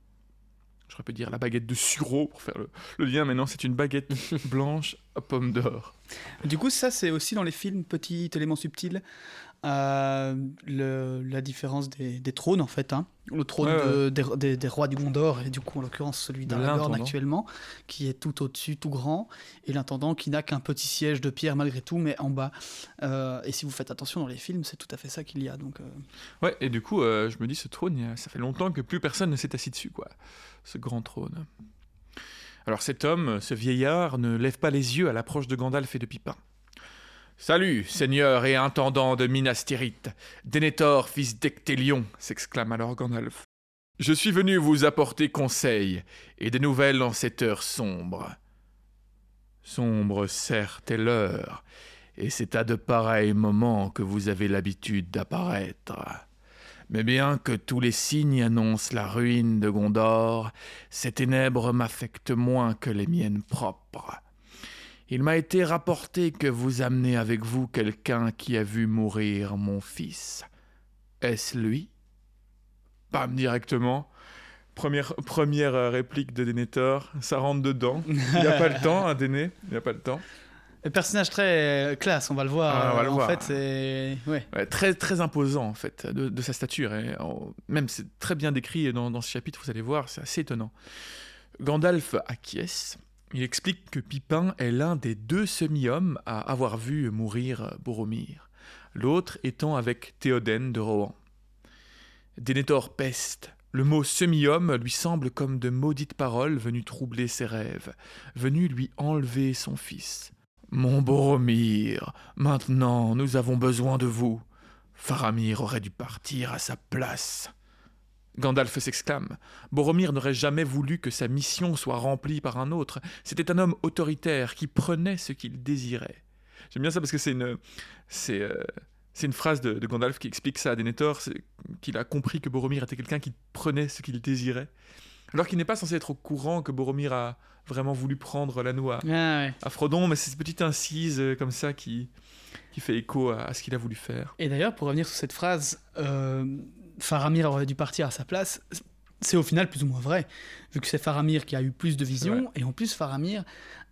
J'aurais pu dire la baguette de sureau pour faire le, le lien, mais non, c'est une baguette blanche à pomme d'or. Du coup, ça, c'est aussi dans les films, petit élément subtil, euh, le- la différence des, des trônes, en fait. hein. Le trône Ouais, de- des, des- des rois du Gondor, et du coup, en l'occurrence, celui d'Aragorn actuellement, qui est tout au-dessus, tout grand, et l'intendant qui n'a qu'un petit siège de pierre malgré tout, mais en bas. Euh, et si vous faites attention dans les films, c'est tout à fait ça qu'il y a. Donc, euh, Ouais, et du coup, je me dis, ce trône, ça fait longtemps que plus personne ne s'est assis dessus, quoi. Ce grand trône. Alors cet homme, ce vieillard, ne lève pas les yeux à l'approche de Gandalf et de Pipin. Salut, seigneur et intendant de Minas Tirith, Denethor, fils d'Ectélion, s'exclame alors Gandalf. Je suis venu vous apporter conseil et des nouvelles en cette heure sombre. Sombre, certes, est l'heure, et c'est à de pareils moments que vous avez l'habitude d'apparaître. Mais bien que tous les signes annoncent la ruine de Gondor, ces ténèbres m'affectent moins que les miennes propres. Il m'a été rapporté que vous amenez avec vous quelqu'un qui a vu mourir mon fils. Est-ce lui? Bam, directement. Première, première euh, réplique de Denethor, ça rentre dedans. Il n'y a pas le temps, hein, Déné Il n'y a pas le temps. le personnage très euh, classe, on va le voir. Ah, on va le en voir. fait, c'est. Ouais. Ouais, très, très imposant en fait de, de sa stature. Et, en- même c'est très bien décrit dans, dans ce chapitre, vous allez voir, c'est assez étonnant. Gandalf acquiesce. Il explique que Pipin est l'un des deux semi-hommes à avoir vu mourir Boromir, l'autre étant avec Théoden de Rohan. Denethor peste. Le mot semi-homme lui semble comme de maudites paroles venues troubler ses rêves, venues lui enlever son fils. Mon Boromir, maintenant nous avons besoin de vous. Faramir aurait dû partir à sa place. Gandalf s'exclame. Boromir n'aurait jamais voulu que sa mission soit remplie par un autre. C'était un homme autoritaire qui prenait ce qu'il désirait. J'aime bien ça parce que c'est une, c'est, euh, c'est une phrase de, de Gandalf qui explique ça à Denethor, c'est qu'il a compris que Boromir était quelqu'un qui prenait ce qu'il désirait. Alors qu'il n'est pas censé être au courant que Boromir a vraiment voulu prendre l'anneau à, Ah ouais. à Frodon, mais c'est cette petite incise euh, comme ça qui, qui fait écho à, à ce qu'il a voulu faire. Et d'ailleurs, pour revenir sur cette phrase, euh, Faramir aurait dû partir à sa place, c'est au final plus ou moins vrai, vu que c'est Faramir qui a eu plus de vision, et en plus Faramir,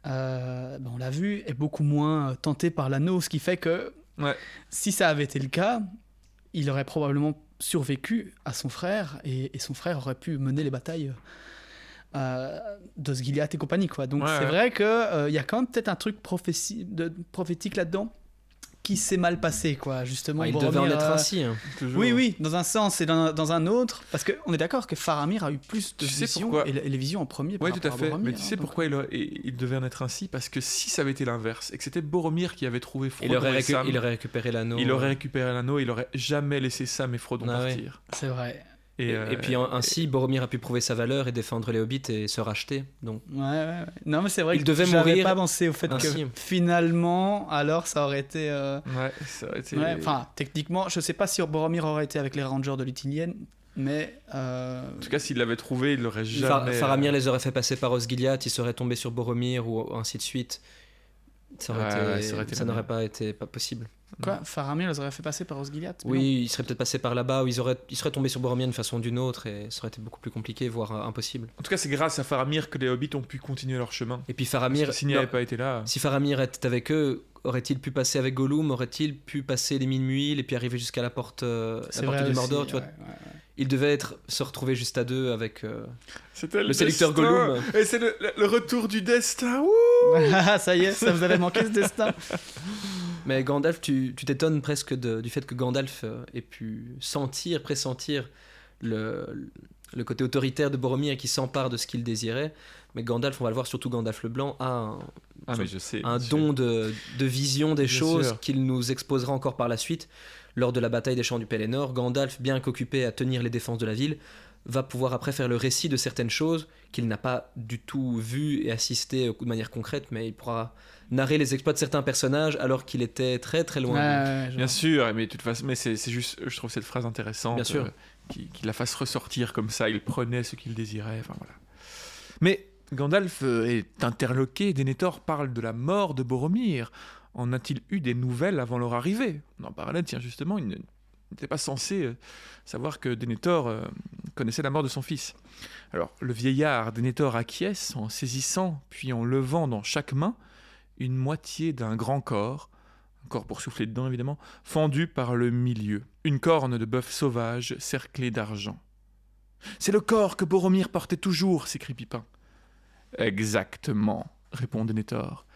euh, ben, on l'a vu, est beaucoup moins euh, tenté par l'anneau, ce qui fait que Ouais. si ça avait été le cas, il aurait probablement survécu à son frère, et, et son frère aurait pu mener les batailles euh, d'Osgiliath et compagnie. Quoi. Donc Ouais, c'est vrai qu'il y a quand même peut-être un truc prophétie, de, prophétique là-dedans qui s'est mal passé, quoi, justement. Ah, il devait en être euh, ainsi. hein. Toujours. oui, oui, dans un sens et dans, dans un autre. Parce qu'on est d'accord que Faramir a eu plus de Tu sais visions pourquoi et, les- et les visions en premier. Oui, tout à fait. Boromir, Mais tu sais hein, donc- pourquoi il, a- il devait en être ainsi? Parce que si ça avait été l'inverse, et que c'était Boromir qui avait trouvé Frodon Il aurait, et récu- Sam, il aurait récupéré l'anneau. il aurait récupéré l'anneau, il aurait jamais laissé Sam et Frodon Ah ouais. partir. C'est vrai. Et, euh, et puis ainsi, Boromir a pu prouver sa valeur et défendre les hobbits et se racheter. Donc, Ouais, ouais, ouais. Non, mais c'est vrai Il que devait mourir pas pensé au fait ainsi. que finalement, alors ça aurait été. euh, Ouais, ça aurait été. ouais, Enfin, techniquement, je sais pas si Boromir aurait été avec les Rangers de Luthinienne, mais. euh, En tout cas, s'il l'avait trouvé, il l'aurait Far- jamais. Faramir euh, les aurait fait passer par Osgiliath, il serait tombé sur Boromir ou ainsi de suite. Ça aurait Ouais, été- ouais, ça aurait été ça la n'aurait pas été pas possible. Quoi? Faramir les aurait fait passer par Osgiliath. Oui, il serait peut-être passé par là-bas, ou ils auraient, ils seraient tombés sur Boromir d'une façon ou d'une autre, et ça aurait été beaucoup plus compliqué, voire euh, impossible. En tout cas, c'est grâce à Faramir que les hobbits ont pu continuer leur chemin. Et puis Faramir, S'il n'y avait pas été là. si Faramir était avec eux, aurait-il pu passer avec Gollum? Aurait-il pu passer les mines muiles et puis arriver jusqu'à la porte, euh, la porte aussi, Mordor tu vois? ouais, ouais, ouais. Il devait être, se retrouver juste à deux avec euh, le séducteur destin. Gollum. Et c'est le, le- le retour du destin. Ah, ça y est, ça vous avait manqué ce destin. Mais Gandalf, tu t'étonnes presque de- du fait que Gandalf euh, ait pu sentir, pressentir le, le côté autoritaire de Boromir et qui s'empare de ce qu'il désirait. Mais Gandalf, on va le voir, surtout Gandalf le Blanc, a un, Ah, mais je sais. un bien don de, de vision des Bien choses qu'il nous exposera encore par la suite. Lors de la bataille des champs du Pelennor, Gandalf, bien qu'occupé à tenir les défenses de la ville, va pouvoir après faire le récit de certaines choses qu'il n'a pas du tout vues et assisté de manière concrète, mais il pourra narrer les exploits de certains personnages alors qu'il était très très loin. Bien sûr, mais de toute façon, mais c'est juste, je trouve cette phrase intéressante. Bien sûr. euh, qu'il qu'il la fasse ressortir comme ça. Il prenait ce qu'il désirait. Enfin voilà. Mais Gandalf euh, est interloqué. Denethor parle de la mort de Boromir. En a-t-il eu des nouvelles avant leur arrivée? En parlait, tiens, justement, il n'était pas censé euh, savoir que Denethor euh, connaissait la mort de son fils. Alors, le vieillard Denethor acquiesce en saisissant, puis en levant dans chaque main une moitié d'un grand corps, un corps pour souffler dedans évidemment, fendu par le milieu, une corne de bœuf sauvage cerclée d'argent. C'est le corps que Boromir portait toujours, s'écrie Pipin. Exactement, répond Denethor.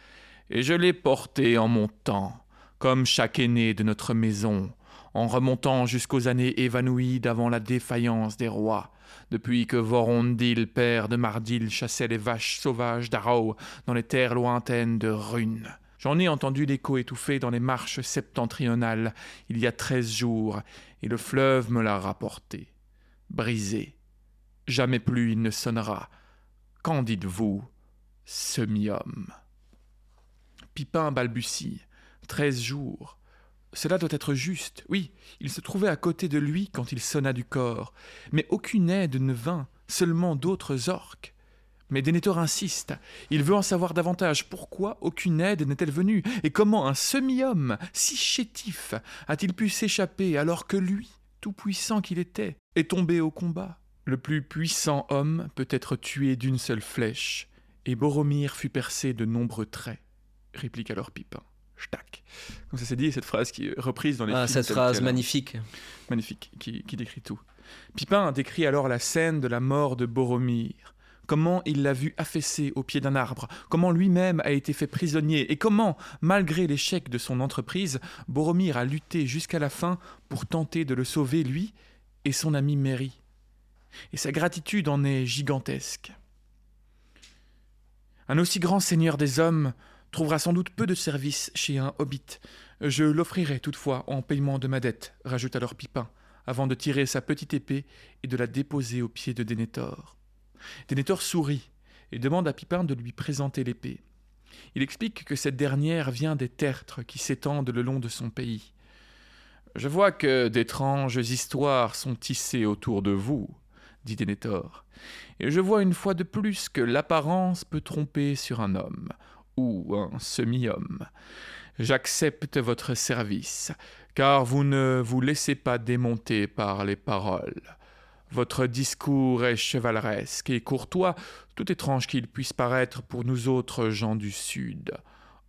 Et je l'ai porté en montant, comme chaque aîné de notre maison, en remontant jusqu'aux années évanouies d'avant la défaillance des rois, depuis que Vorondil, père de Mardil, chassait les vaches sauvages d'Arrow dans les terres lointaines de Rune. J'en ai entendu l'écho étouffé dans les marches septentrionales il y a treize jours, et le fleuve me l'a rapporté. Brisé. Jamais plus il ne sonnera. Qu'en dites-vous, semi-homme? Pipin balbutie. Treize jours. Cela doit être juste. Oui, il se trouvait à côté de lui quand il sonna du corps. Mais aucune aide ne vint, seulement d'autres orques. Mais Denethor insiste. Il veut en savoir davantage. Pourquoi aucune aide n'est-elle venue? Et comment un semi-homme, si chétif, a-t-il pu s'échapper alors que lui, tout puissant qu'il était, est tombé au combat? Le plus puissant homme peut être tué d'une seule flèche, et Boromir fut percé de nombreux traits, réplique alors Pipin. Ch'tac. Comme ça s'est dit, cette phrase qui est reprise dans les Ah, films cette phrase hein. magnifique. magnifique, qui, qui décrit tout. Pipin décrit alors la scène de la mort de Boromir, comment il l'a vu affaissé au pied d'un arbre, comment lui-même a été fait prisonnier, et comment, malgré l'échec de son entreprise, Boromir a lutté jusqu'à la fin pour tenter de le sauver, lui et son ami Merry. Et sa gratitude en est gigantesque. Un aussi grand seigneur des hommes trouvera sans doute peu de service chez un hobbit. Je l'offrirai toutefois en paiement de ma dette, rajoute alors Pipin, avant de tirer sa petite épée et de la déposer aux pieds de Dénétor. Dénétor sourit et demande à Pipin de lui présenter l'épée. Il explique que cette dernière vient des tertres qui s'étendent le long de son pays. Je vois que d'étranges histoires sont tissées autour de vous, dit Dénétor, et je vois une fois de plus que l'apparence peut tromper sur un homme, ou un semi-homme. J'accepte votre service, car vous ne vous laissez pas démonter par les paroles. Votre discours est chevaleresque et courtois, tout étrange qu'il puisse paraître pour nous autres gens du Sud.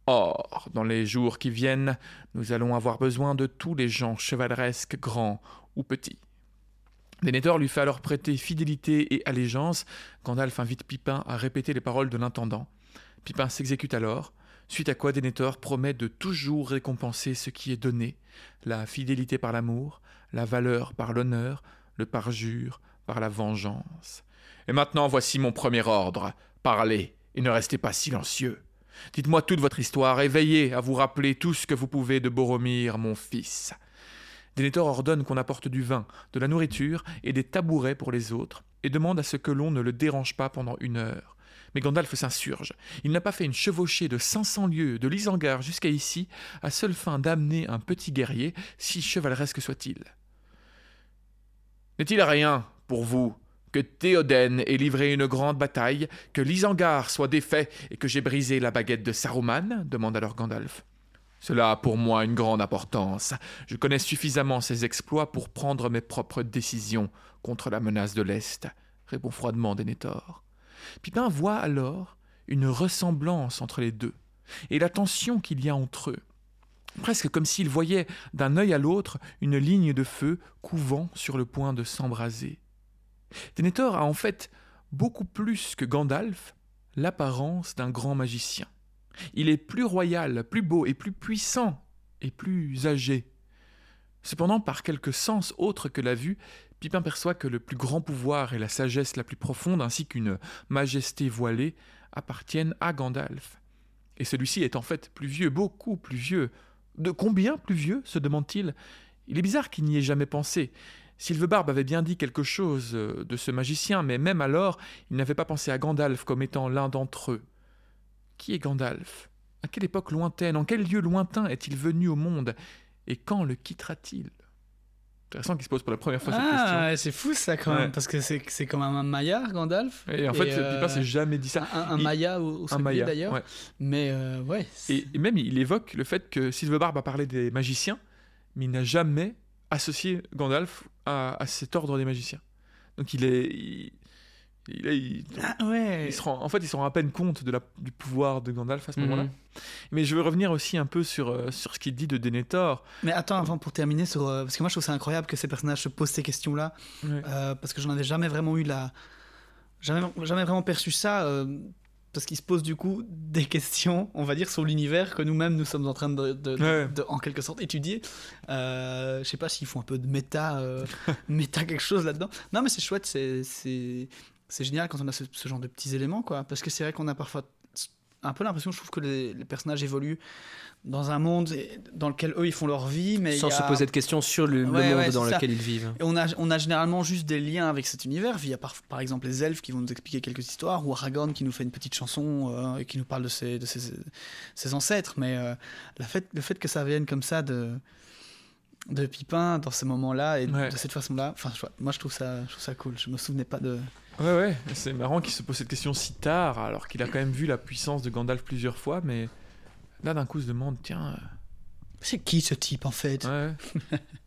Or, dans les jours qui viennent, nous allons avoir besoin de tous les gens chevaleresques, grands ou petits. Denethor lui fait alors prêter fidélité et allégeance. Gandalf invite Pipin à répéter les paroles de l'intendant. Pipin s'exécute alors, suite à quoi Denethor promet de toujours récompenser ce qui est donné, la fidélité par l'amour, la valeur par l'honneur, le parjure par la vengeance. Et maintenant voici mon premier ordre. Parlez et ne restez pas silencieux. Dites-moi toute votre histoire et veillez à vous rappeler tout ce que vous pouvez de Boromir, mon fils. Denethor ordonne qu'on apporte du vin, de la nourriture et des tabourets pour les autres, et demande à ce que l'on ne le dérange pas pendant une heure. Mais Gandalf s'insurge. Il n'a pas fait une chevauchée de cinq cents lieues de l'Isengard jusqu'à ici, à seule fin d'amener un petit guerrier, si chevaleresque soit-il. N'est-il rien, pour vous, que Théoden ait livré une grande bataille, que l'Isengard soit défait et que j'ai brisé la baguette de Saruman? demande alors Gandalf. Cela a pour moi une grande importance. Je connais suffisamment ses exploits pour prendre mes propres décisions contre la menace de l'Est, répond froidement Denethor. Pipin voit alors une ressemblance entre les deux, et la tension qu'il y a entre eux presque comme s'il voyait d'un œil à l'autre une ligne de feu couvant sur le point de s'embraser. Denethor a en fait beaucoup plus que Gandalf l'apparence d'un grand magicien. Il est plus royal, plus beau et plus puissant et plus âgé. Cependant, par quelque sens autre que la vue, Pipin perçoit que le plus grand pouvoir et la sagesse la plus profonde, ainsi qu'une majesté voilée, appartiennent à Gandalf. Et celui-ci est en fait plus vieux, beaucoup plus vieux, de combien plus vieux se demande-t-il? Il est bizarre qu'il n'y ait jamais pensé. Sylvebarbe avait bien dit quelque chose euh, de ce magicien, mais même alors, il n'avait pas pensé à Gandalf comme étant l'un d'entre eux. Qui est Gandalf? À quelle époque lointaine, en quel lieu lointain est-il venu au monde? Et quand le quittera-t-il? Intéressant qu'il se pose pour la première fois cette question. Ah, c'est fou ça quand même, parce que c'est, comme un Maya, Gandalf. Et en fait, euh, Pipin s'est jamais dit ça. Un, un Il- Maya au, au d'ailleurs. ouais. Mais euh, ouais. Et, et même, il évoque le fait que Sylvebarbe a parlé des magiciens, mais il n'a jamais associé Gandalf à, à cet ordre des magiciens. Donc il est... Il, il il- Ah, ouais. il se rend, en fait, il se rend à peine compte de la, du pouvoir de Gandalf à ce Mhm. moment-là. Mais je veux revenir aussi un peu sur, euh, sur ce qu'il dit de Denethor. Mais attends, avant pour terminer sur. euh, parce que moi je trouve ça incroyable que ces personnages se posent ces questions-là. Ouais. euh, parce que j'en avais jamais vraiment eu la. Jamais, jamais vraiment perçu ça. euh, parce qu'ils se posent du coup des questions, on va dire, sur l'univers que nous-mêmes nous sommes en train de, de- de- Ouais. de- en quelque sorte, étudier. Euh, je sais pas s'ils font un peu de méta, euh, méta quelque chose là-dedans. Non, mais c'est chouette, c'est, c'est, génial quand on a ce, ce genre de petits éléments, quoi. Parce que c'est vrai qu'on a parfois un peu l'impression, je trouve, que les, les personnages évoluent dans un monde dans lequel eux ils font leur vie, mais Sans il y se a- poser de questions sur le, monde ouais, dans ça. lequel ils vivent. et on a, on a généralement juste des liens avec cet univers, via par, par exemple les elfes qui vont nous expliquer quelques histoires, ou Aragorn qui nous fait une petite chanson euh, et qui nous parle de ses, de ses, ses ancêtres. Mais euh, la fait, le fait que ça vienne comme ça de, de Pipin dans ces moments-là et Ouais. de cette façon-là, enfin, moi je trouve, ça, je trouve ça cool. Je me souvenais pas de. Ouais, ouais, c'est marrant qu'il se pose cette question si tard, alors qu'il a quand même vu la puissance de Gandalf plusieurs fois, mais là d'un coup il se demande, tiens, C'est qui ce type en fait? Euh, ouais,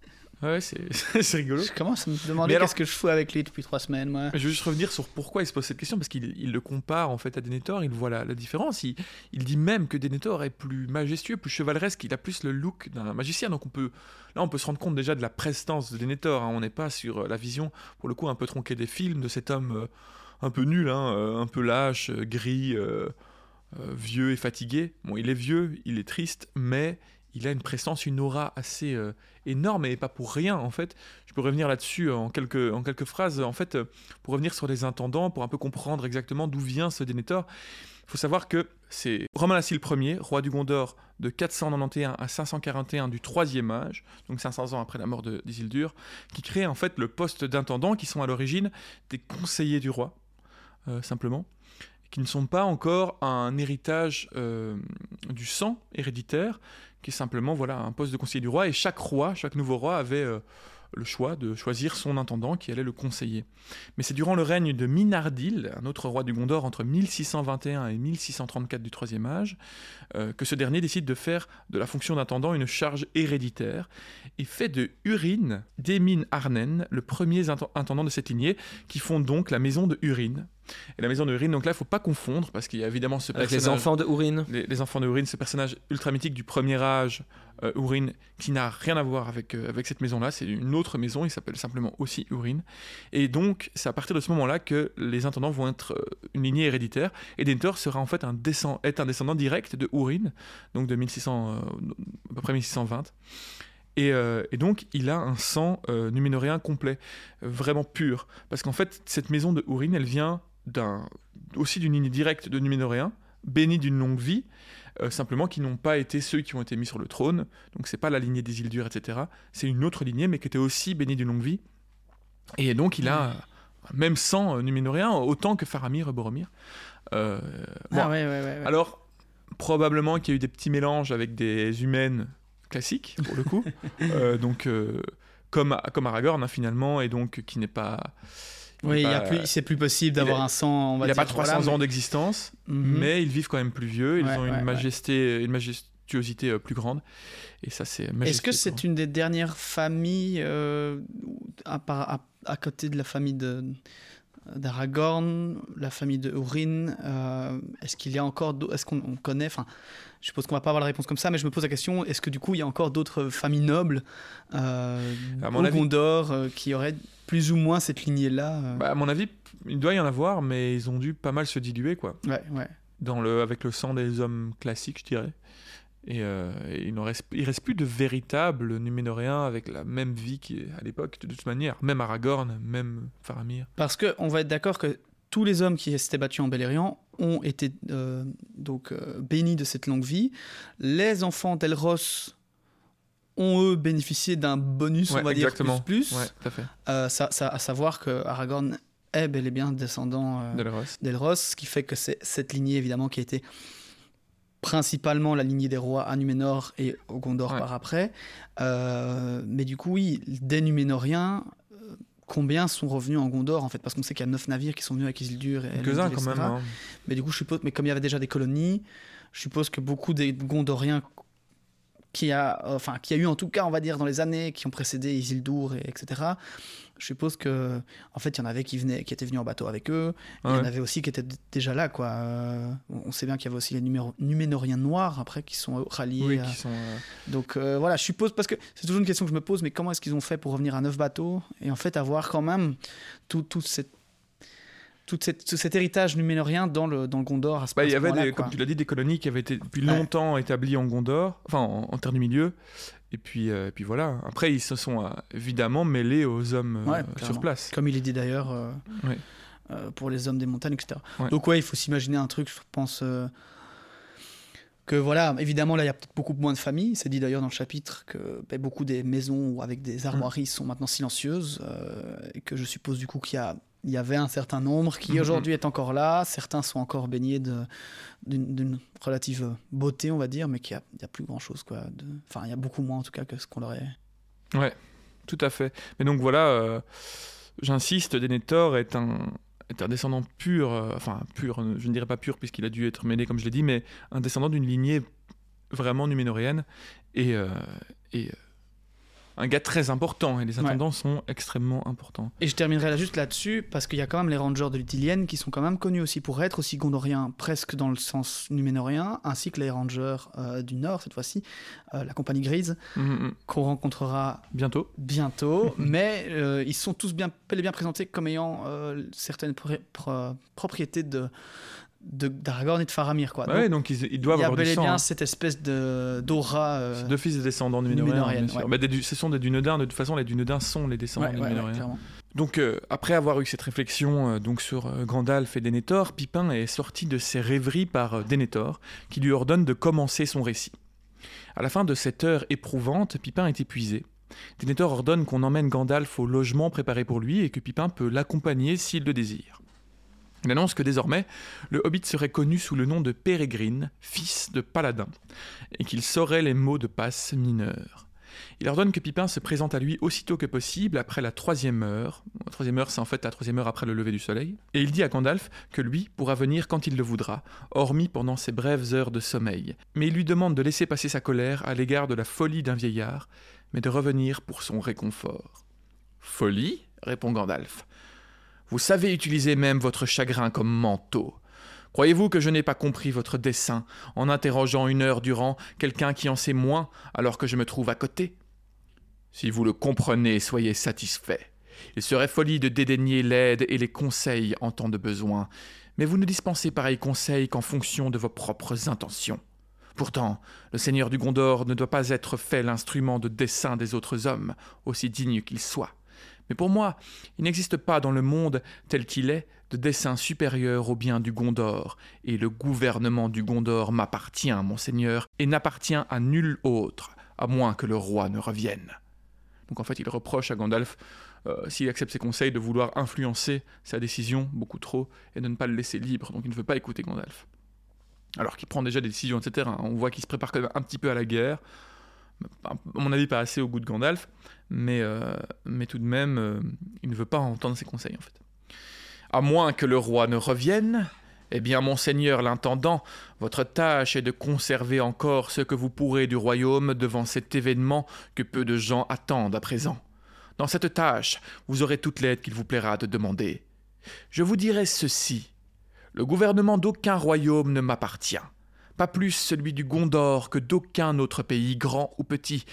ouais, c'est rigolo. Je commence à me demander alors- qu'est-ce que je fous avec lui depuis trois semaines, moi. Je veux juste revenir sur pourquoi il se pose cette question, parce qu'il il le compare en fait à Denethor, il voit la, la différence. Il, il dit même que Denethor est plus majestueux, plus chevaleresque, il a plus le look d'un magicien. Donc on peut, là, on peut se rendre compte déjà de la prestance de Denethor. hein. On n'est pas sur euh, la vision, pour le coup, un peu tronquée des films de cet homme euh, un peu nul, hein, euh, un peu lâche, euh, gris, euh, vieux et fatigué. Bon, il est vieux, il est triste, mais il a une prestance, une aura assez euh, énorme et pas pour rien en fait. Je peux revenir là-dessus en quelques, en quelques phrases. En fait, euh, pour revenir sur les intendants, pour un peu comprendre exactement d'où vient ce Denethor, il faut savoir que c'est Romain-Lassie Ier, roi du Gondor de 491 à 541 du troisième âge, donc 500 ans après la mort d'Isildur, qui crée en fait le poste d'intendant, qui sont à l'origine des conseillers du roi, euh, simplement, qui ne sont pas encore un héritage euh, du sang héréditaire, qui est simplement voilà un poste de conseiller du roi, et chaque roi, chaque nouveau roi avait euh, le choix de choisir son intendant qui allait le conseiller. Mais c'est durant le règne de Minardil, un autre roi du Gondor entre 1621 et 1634 du Troisième Âge, euh, que ce dernier décide de faire de la fonction d'intendant une charge héréditaire et fait de Urin d'Emin Arnen le premier intendant de cette lignée qui fonde donc la maison de Urin et la maison de Urin, donc là, il faut pas confondre, parce qu'il y a évidemment ce Avec les enfants de Urin. Les, enfants de Urin, ce personnage ultra mythique du premier âge, euh, Urin, qui n'a rien à voir avec, euh, avec cette maison-là. C'est une autre maison, il s'appelle simplement aussi Urin. Et donc, c'est à partir de ce moment-là que les intendants vont être euh, une lignée héréditaire. Et Dentor sera en fait un, descend, est un descendant direct de Urin, donc de 1600, à peu près 1620. Et, et, donc, il a un sang numénoréen complet, vraiment pur. Parce qu'en fait, cette maison de Urin, elle vient aussi d'une lignée directe de Numénoréens, bénis d'une longue vie, euh, simplement qui n'ont pas été ceux qui ont été mis sur le trône. Donc c'est pas la lignée des Ildur, etc. C'est une autre lignée, mais qui était aussi bénie d'une longue vie. Et donc il a, même sans euh, Numénoréens, autant que Faramir et Boromir. Euh, ah alors, probablement qu'il y a eu des petits mélanges avec des humaines classiques, pour le coup. donc, comme, comme Aragorn, hein, finalement, et donc qui n'est pas oui, c'est plus possible d'avoir un sang. il n'y a pas 300 ans d'existence, mhm. mais ils vivent quand même plus vieux. Ils ont une majesté, une majestuosité euh, plus grande. Et ça, c'est. Est-ce que c'est une des dernières familles euh, à, à, côté de la famille de d'Aragorn, la famille de Urin euh, Est-ce qu'il y a encore, est-ce qu'on connaît, enfin, je suppose qu'on va pas avoir la réponse comme ça, mais je me pose la question est-ce que du coup il y a encore d'autres familles nobles euh, au Gondor qui auraient plus ou moins cette lignée-là euh. bah, À mon avis, il doit y en avoir, mais ils ont dû pas mal se diluer, quoi. Ouais, ouais. Dans le, avec le sang des hommes classiques, je dirais. Et euh, il ne reste, il reste plus de véritables Numénoréens avec la même vie qu'à l'époque, de toute manière. Même Aragorn, même Faramir. Parce qu'on va être d'accord que tous les hommes qui s'étaient battus en Beleriand ont été euh, donc bénis de cette longue vie. Les enfants d'Elros ont eux bénéficié d'un bonus, on va dire plus plus. tout à, fait. Euh, ça, à savoir que Aragorn est bel et bien descendant euh, d'Elros, ce qui fait que c'est cette lignée évidemment qui a été principalement la lignée des rois à Numénor et au Gondor par après. Euh, mais du coup, oui, des Numénoriens, combien sont revenus en Gondor en fait Parce qu'on sait qu'il y a neuf navires qui sont venus avec Isildur et Quelques-uns quand même. Hein. Mais du coup, je suppose, mais comme il y avait déjà des colonies, je suppose que beaucoup des Gondoriens qui a, enfin, qui a eu en tout cas, on va dire, dans les années qui ont précédé Isildur, et etc. Je suppose que, en fait, il y en avait qui venaient, qui étaient venus en bateau avec eux. Il y en avait aussi qui étaient déjà là, quoi. Euh, on sait bien qu'il y avait aussi les Numénoriens noirs après qui sont ralliés. Oui, qui sont, euh, Donc euh, voilà, je suppose parce que c'est toujours une question que je me pose, mais comment est-ce qu'ils ont fait pour revenir à neuf bateaux et en fait avoir quand même tout, tout cette tout, cet héritage numénorien dans le, dans le Gondor à ce bah, Il y avait, des, comme tu l'as dit, des colonies qui avaient été depuis longtemps établies en Gondor, enfin en, terre du milieu. Et puis, euh, puis voilà. Après, ils se sont euh, évidemment mêlés aux hommes euh, sur place. Comme il est dit d'ailleurs pour les hommes des montagnes, etc. Donc ouais, il faut s'imaginer un truc, je pense que voilà, évidemment, là, il y a peut-être beaucoup moins de familles. C'est dit d'ailleurs dans le chapitre que ben, beaucoup des maisons avec des armoiries sont maintenant silencieuses. et que je suppose du coup qu'il y a il y avait un certain nombre qui mhm. aujourd'hui est encore là. Certains sont encore baignés d'une relative beauté, on va dire, mais qu'il n'y a, plus grand-chose. quoi. Enfin, il y a beaucoup moins en tout cas que ce qu'on aurait. Ouais, tout à fait. Mais donc voilà, euh, j'insiste, Denethor est un, est un descendant pur, euh, enfin pur, je ne dirais pas pur puisqu'il a dû être mêlé comme je l'ai dit, mais un descendant d'une lignée vraiment numénorienne. Et, euh, et un gars très important et les intendants sont extrêmement importants. Et je terminerai là juste là-dessus parce qu'il y a quand même les rangers de l'Itilienne qui sont quand même connus aussi pour être aussi gondoriens presque dans le sens numénorien, ainsi que les rangers euh, du Nord cette fois-ci, euh, la compagnie grise mm, mm, mm. qu'on rencontrera bientôt. Bientôt, mais euh, ils sont tous bien, bien présentés comme ayant certaines propriétés de de d'Aragorn et de Faramir quoi. Bah ouais, Donc, donc ils, ils doivent il y a avoir bel du et sang. bien hein. cette espèce de d'aura. euh, deux fils de descendants de ouais. Bah, des du- ce sont des Dunedains, de toute façon, les Dunedains sont les descendants ouais, des clairement. Donc, euh, après avoir eu cette réflexion euh, donc sur euh, Gandalf et Denethor, Pipin est sorti de ses rêveries par Denethor, qui lui ordonne de commencer son récit. À la fin de cette heure éprouvante, Pipin est épuisé. Denethor ordonne qu'on emmène Gandalf au logement préparé pour lui et que Pipin peut l'accompagner s'il le désire. Il annonce que désormais, le hobbit serait connu sous le nom de Pérégrine, fils de Paladin, et qu'il saurait les mots de passe mineurs. Il ordonne que Pipin se présente à lui aussitôt que possible après la troisième heure. La troisième heure, c'est en fait la troisième heure après le lever du soleil. Et il dit à Gandalf que lui pourra venir quand il le voudra, hormis pendant ses brèves heures de sommeil. Mais il lui demande de laisser passer sa colère à l'égard de la folie d'un vieillard, mais de revenir pour son réconfort. Folie? répond Gandalf. Vous savez utiliser même votre chagrin comme manteau. Croyez-vous que je n'ai pas compris votre dessein en interrogeant une heure durant quelqu'un qui en sait moins alors que je me trouve à côté? Si vous le comprenez, soyez satisfait. Il serait folie de dédaigner l'aide et les conseils en temps de besoin, mais vous ne dispensez pareils conseils qu'en fonction de vos propres intentions. Pourtant, le seigneur du Gondor ne doit pas être fait l'instrument de dessein des autres hommes, aussi dignes qu'ils soient. Mais pour moi, il n'existe pas dans le monde tel qu'il est de dessein supérieur au bien du Gondor, et le gouvernement du Gondor m'appartient, mon seigneur, et n'appartient à nul autre, à moins que le roi ne revienne. Donc en fait, il reproche à Gandalf, euh, s'il accepte ses conseils, de vouloir influencer sa décision beaucoup trop et de ne pas le laisser libre. Donc il ne veut pas écouter Gandalf. Alors qu'il prend déjà des décisions, etc. On voit qu'il se prépare quand même un petit peu à la guerre. À mon avis, pas assez au goût de Gandalf, mais, euh, mais tout de même, euh, il ne veut pas entendre ses conseils en fait. À moins que le roi ne revienne, eh bien, monseigneur l'intendant, votre tâche est de conserver encore ce que vous pourrez du royaume devant cet événement que peu de gens attendent à présent. Dans cette tâche, vous aurez toute l'aide qu'il vous plaira de demander. Je vous dirai ceci. Le gouvernement d'aucun royaume ne m'appartient. Plus celui du Gondor que d'aucun autre pays, grand ou petit,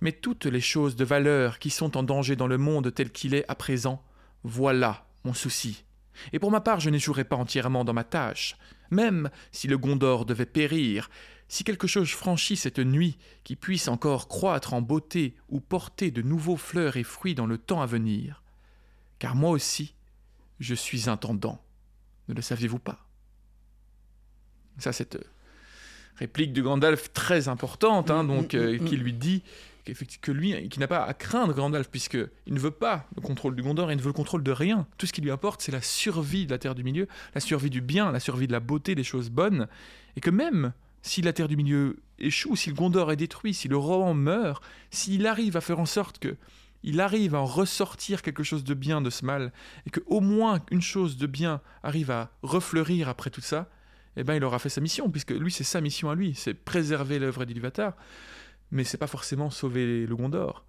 mais toutes les choses de valeur qui sont en danger dans le monde tel qu'il est à présent, voilà mon souci. Et pour ma part, je n'échouerai pas entièrement dans ma tâche. Même si le Gondor devait périr, si quelque chose franchit cette nuit qui puisse encore croître en beauté ou porter de nouveaux fleurs et fruits dans le temps à venir. Car moi aussi, je suis intendant. Ne le saviez-vous pas? Ça, cette euh, réplique de Gandalf très importante, hein, Mm, donc, mm, euh, mm, qui mm. lui dit que lui, qui n'a pas à craindre Gandalf, puisque il ne veut pas le contrôle du Gondor, il ne veut le contrôle de rien. Tout ce qui lui importe, c'est la survie de la Terre du Milieu, la survie du bien, la survie de la beauté, des choses bonnes, et que même si la Terre du Milieu échoue, si le Gondor est détruit, si le rohan meurt, s'il arrive à faire en sorte que il arrive à en ressortir quelque chose de bien de ce mal, et que au moins une chose de bien arrive à refleurir après tout ça, eh ben il aura fait sa mission, puisque lui c'est sa mission à lui, c'est préserver l'œuvre d'Ilúvatar, mais c'est pas forcément sauver le Gondor.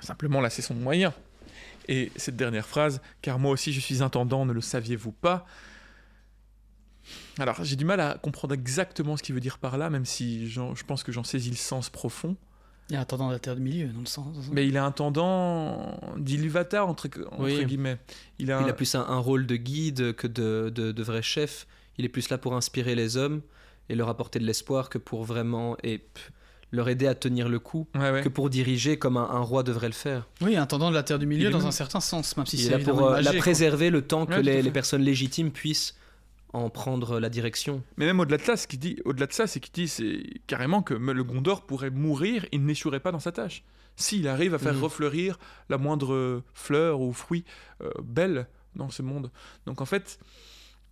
Simplement là c'est son moyen. Et cette dernière phrase, car moi aussi je suis intendant, ne le saviez-vous pas? Alors j'ai du mal à comprendre exactement ce qu'il veut dire par là, même si je pense que j'en saisis le sens profond. Il y a un tendant de la Terre du Milieu, dans le sens. Mais il est intendant d'Ilúvatar, entre, entre Oui. guillemets. Il a, Il a plus un, un rôle de guide que de, de, de vrai chef. Il est plus là pour inspirer les hommes et leur apporter de l'espoir que pour vraiment et leur aider à tenir le coup, Ouais, ouais. que pour diriger comme un, un roi devrait le faire. Oui, un tendant de la Terre du Il Milieu dans même- un certain sens, même si Il c'est est là évidemment pour euh, la quoi. préserver le temps que Ouais, les, personnes légitimes puissent en prendre la direction. Mais même au-delà de ça, ce qu'il dit, au-delà de ça, c'est qu'il dit, c'est carrément que le Gondor pourrait mourir, il n'échouerait pas dans sa tâche. S'il arrive à faire Mhm. refleurir la moindre fleur ou fruit euh, belle dans ce monde. Donc en fait,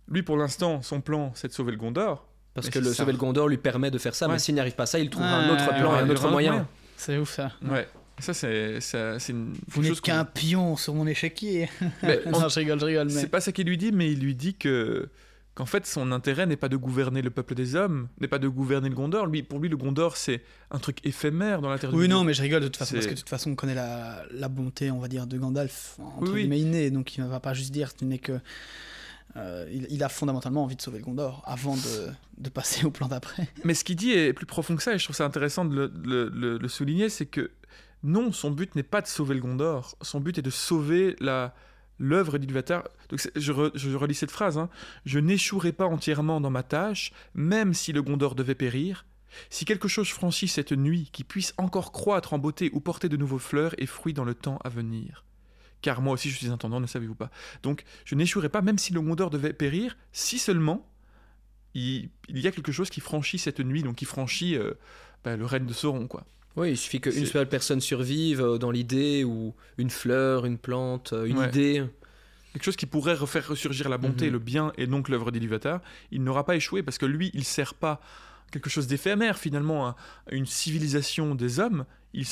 lui pour l'instant, son plan, c'est de sauver le Gondor. Parce Mais que le ça. sauver le Gondor lui permet de faire ça, Ouais. mais s'il n'y arrive pas ça, il Ouais, un autre plan ouais, et un autre moyen. C'est ouf ça. Ouais. Ça, c'est, ça, c'est une Vous n'êtes qu'un pion sur mon échiquier. Mais en- non, je rigole, je rigole. Mais... C'est pas ça qu'il lui dit, mais il lui dit que qu'en fait son intérêt n'est pas de gouverner le peuple des hommes, n'est pas de gouverner le Gondor. Lui, pour lui, le Gondor c'est un truc éphémère dans la Terre Oui, non, mais je rigole de toute façon, parce que de toute façon, on connaît la, la bonté, on va dire, de Gandalf, entre Oui, oui. guillemets, innée, donc il ne va pas juste dire, ce n'est que. Euh, il, a fondamentalement envie de sauver le Gondor avant de, passer au plan d'après. Mais ce qu'il dit est plus profond que ça, et je trouve ça intéressant de le, souligner, c'est que non, son but n'est pas de sauver le Gondor, son but est de sauver la, l'œuvre d'Ilvatar. Je, relis cette phrase hein. Je n'échouerai pas entièrement dans ma tâche, même si le Gondor devait périr. Si quelque chose franchit cette nuit qui puisse encore croître en beauté ou porter de nouveaux fleurs et fruits dans le temps à venir. Car moi aussi je suis intendant, ne savez-vous pas. Donc je n'échouerai pas, même si le Gondor devait périr, si seulement il, y a quelque chose qui franchit cette nuit, donc qui franchit euh, bah, le règne de Sauron, quoi. Oui, il suffit qu'une seule personne survive euh, dans l'idée, ou une fleur, une plante, euh, une idée. Quelque chose qui pourrait refaire ressurgir la bonté, mhm. le bien, et donc l'œuvre d'Ilivatar, il n'aura pas échoué parce que lui, il sert pas quelque chose d'éphémère finalement à une civilisation des hommes, il,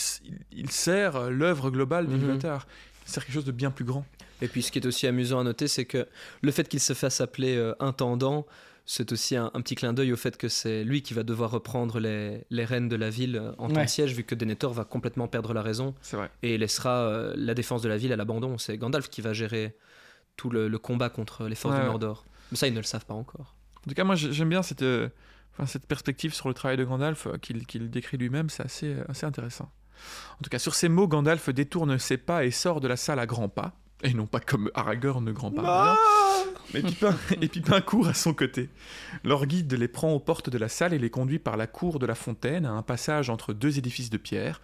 sert l'œuvre globale mhm. d'Ilivatar. Il sert quelque chose de bien plus grand. Et puis ce qui est aussi amusant à noter, c'est que le fait qu'il se fasse appeler euh, intendant, c'est aussi un, petit clin d'œil au fait que c'est lui qui va devoir reprendre les, les rênes de la ville euh, en tant que siège, vu que Denethor va complètement perdre la raison et laissera euh, la défense de la ville à l'abandon. C'est Gandalf qui va gérer tout le, combat contre les forces du Mordor. Mais ça, ils ne le savent pas encore. En tout cas, moi, j'aime bien cette, euh, cette perspective sur le travail de Gandalf qu'il décrit lui-même. C'est assez, assez intéressant. En tout cas, sur ces mots, Gandalf détourne ses pas et sort de la salle à grands pas. Et non pas comme Aragorn grand pas. Mais Pipin, et Pipin court à son côté. Leur guide les prend aux portes de la salle et les conduit par la cour de la fontaine à un passage entre deux édifices de pierre.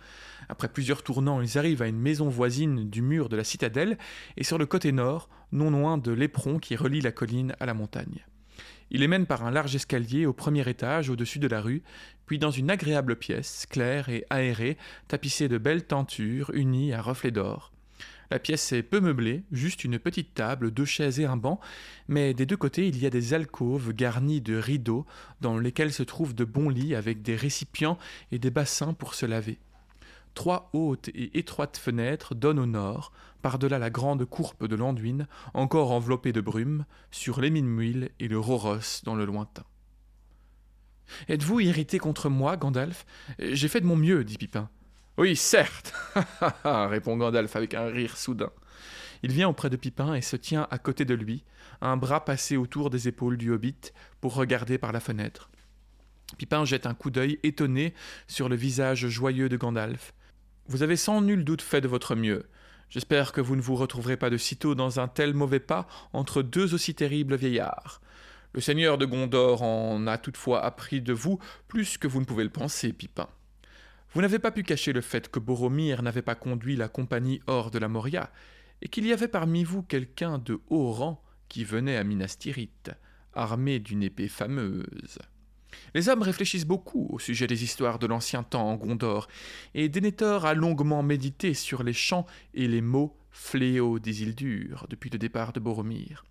Après plusieurs tournants, ils arrivent à une maison voisine du mur de la citadelle et sur le côté nord, non loin de l'éperon qui relie la colline à la montagne. Il les mène par un large escalier au premier étage au-dessus de la rue, puis dans une agréable pièce, claire et aérée, tapissée de belles tentures unies à reflets d'or. La pièce est peu meublée, juste une petite table, deux chaises et un banc, mais des deux côtés il y a des alcôves garnies de rideaux dans lesquels se trouvent de bons lits avec des récipients et des bassins pour se laver. Trois hautes et étroites fenêtres donnent au nord, par-delà la grande courpe de l'Anduin, encore enveloppée de brume, sur l'Émine-Muil et le Roros dans le lointain. Êtes-vous irrité contre moi, Gandalf? J'ai fait de mon mieux, dit Pipin. Oui, certes, répond Gandalf avec un rire soudain. Il vient auprès de Pipin et se tient à côté de lui, un bras passé autour des épaules du hobbit pour regarder par la fenêtre. Pipin jette un coup d'œil étonné sur le visage joyeux de Gandalf. Vous avez sans nul doute fait de votre mieux. J'espère que vous ne vous retrouverez pas de sitôt dans un tel mauvais pas entre deux aussi terribles vieillards. Le seigneur de Gondor en a toutefois appris de vous plus que vous ne pouvez le penser, Pipin. Vous n'avez pas pu cacher le fait que Boromir n'avait pas conduit la compagnie hors de la Moria, et qu'il y avait parmi vous quelqu'un de haut rang qui venait à Minas Tirith, armé d'une épée fameuse. Les hommes réfléchissent beaucoup au sujet des histoires de l'ancien temps en Gondor, et Denethor a longuement médité sur les chants et les mots fléaux des îles dures depuis le départ de Boromir.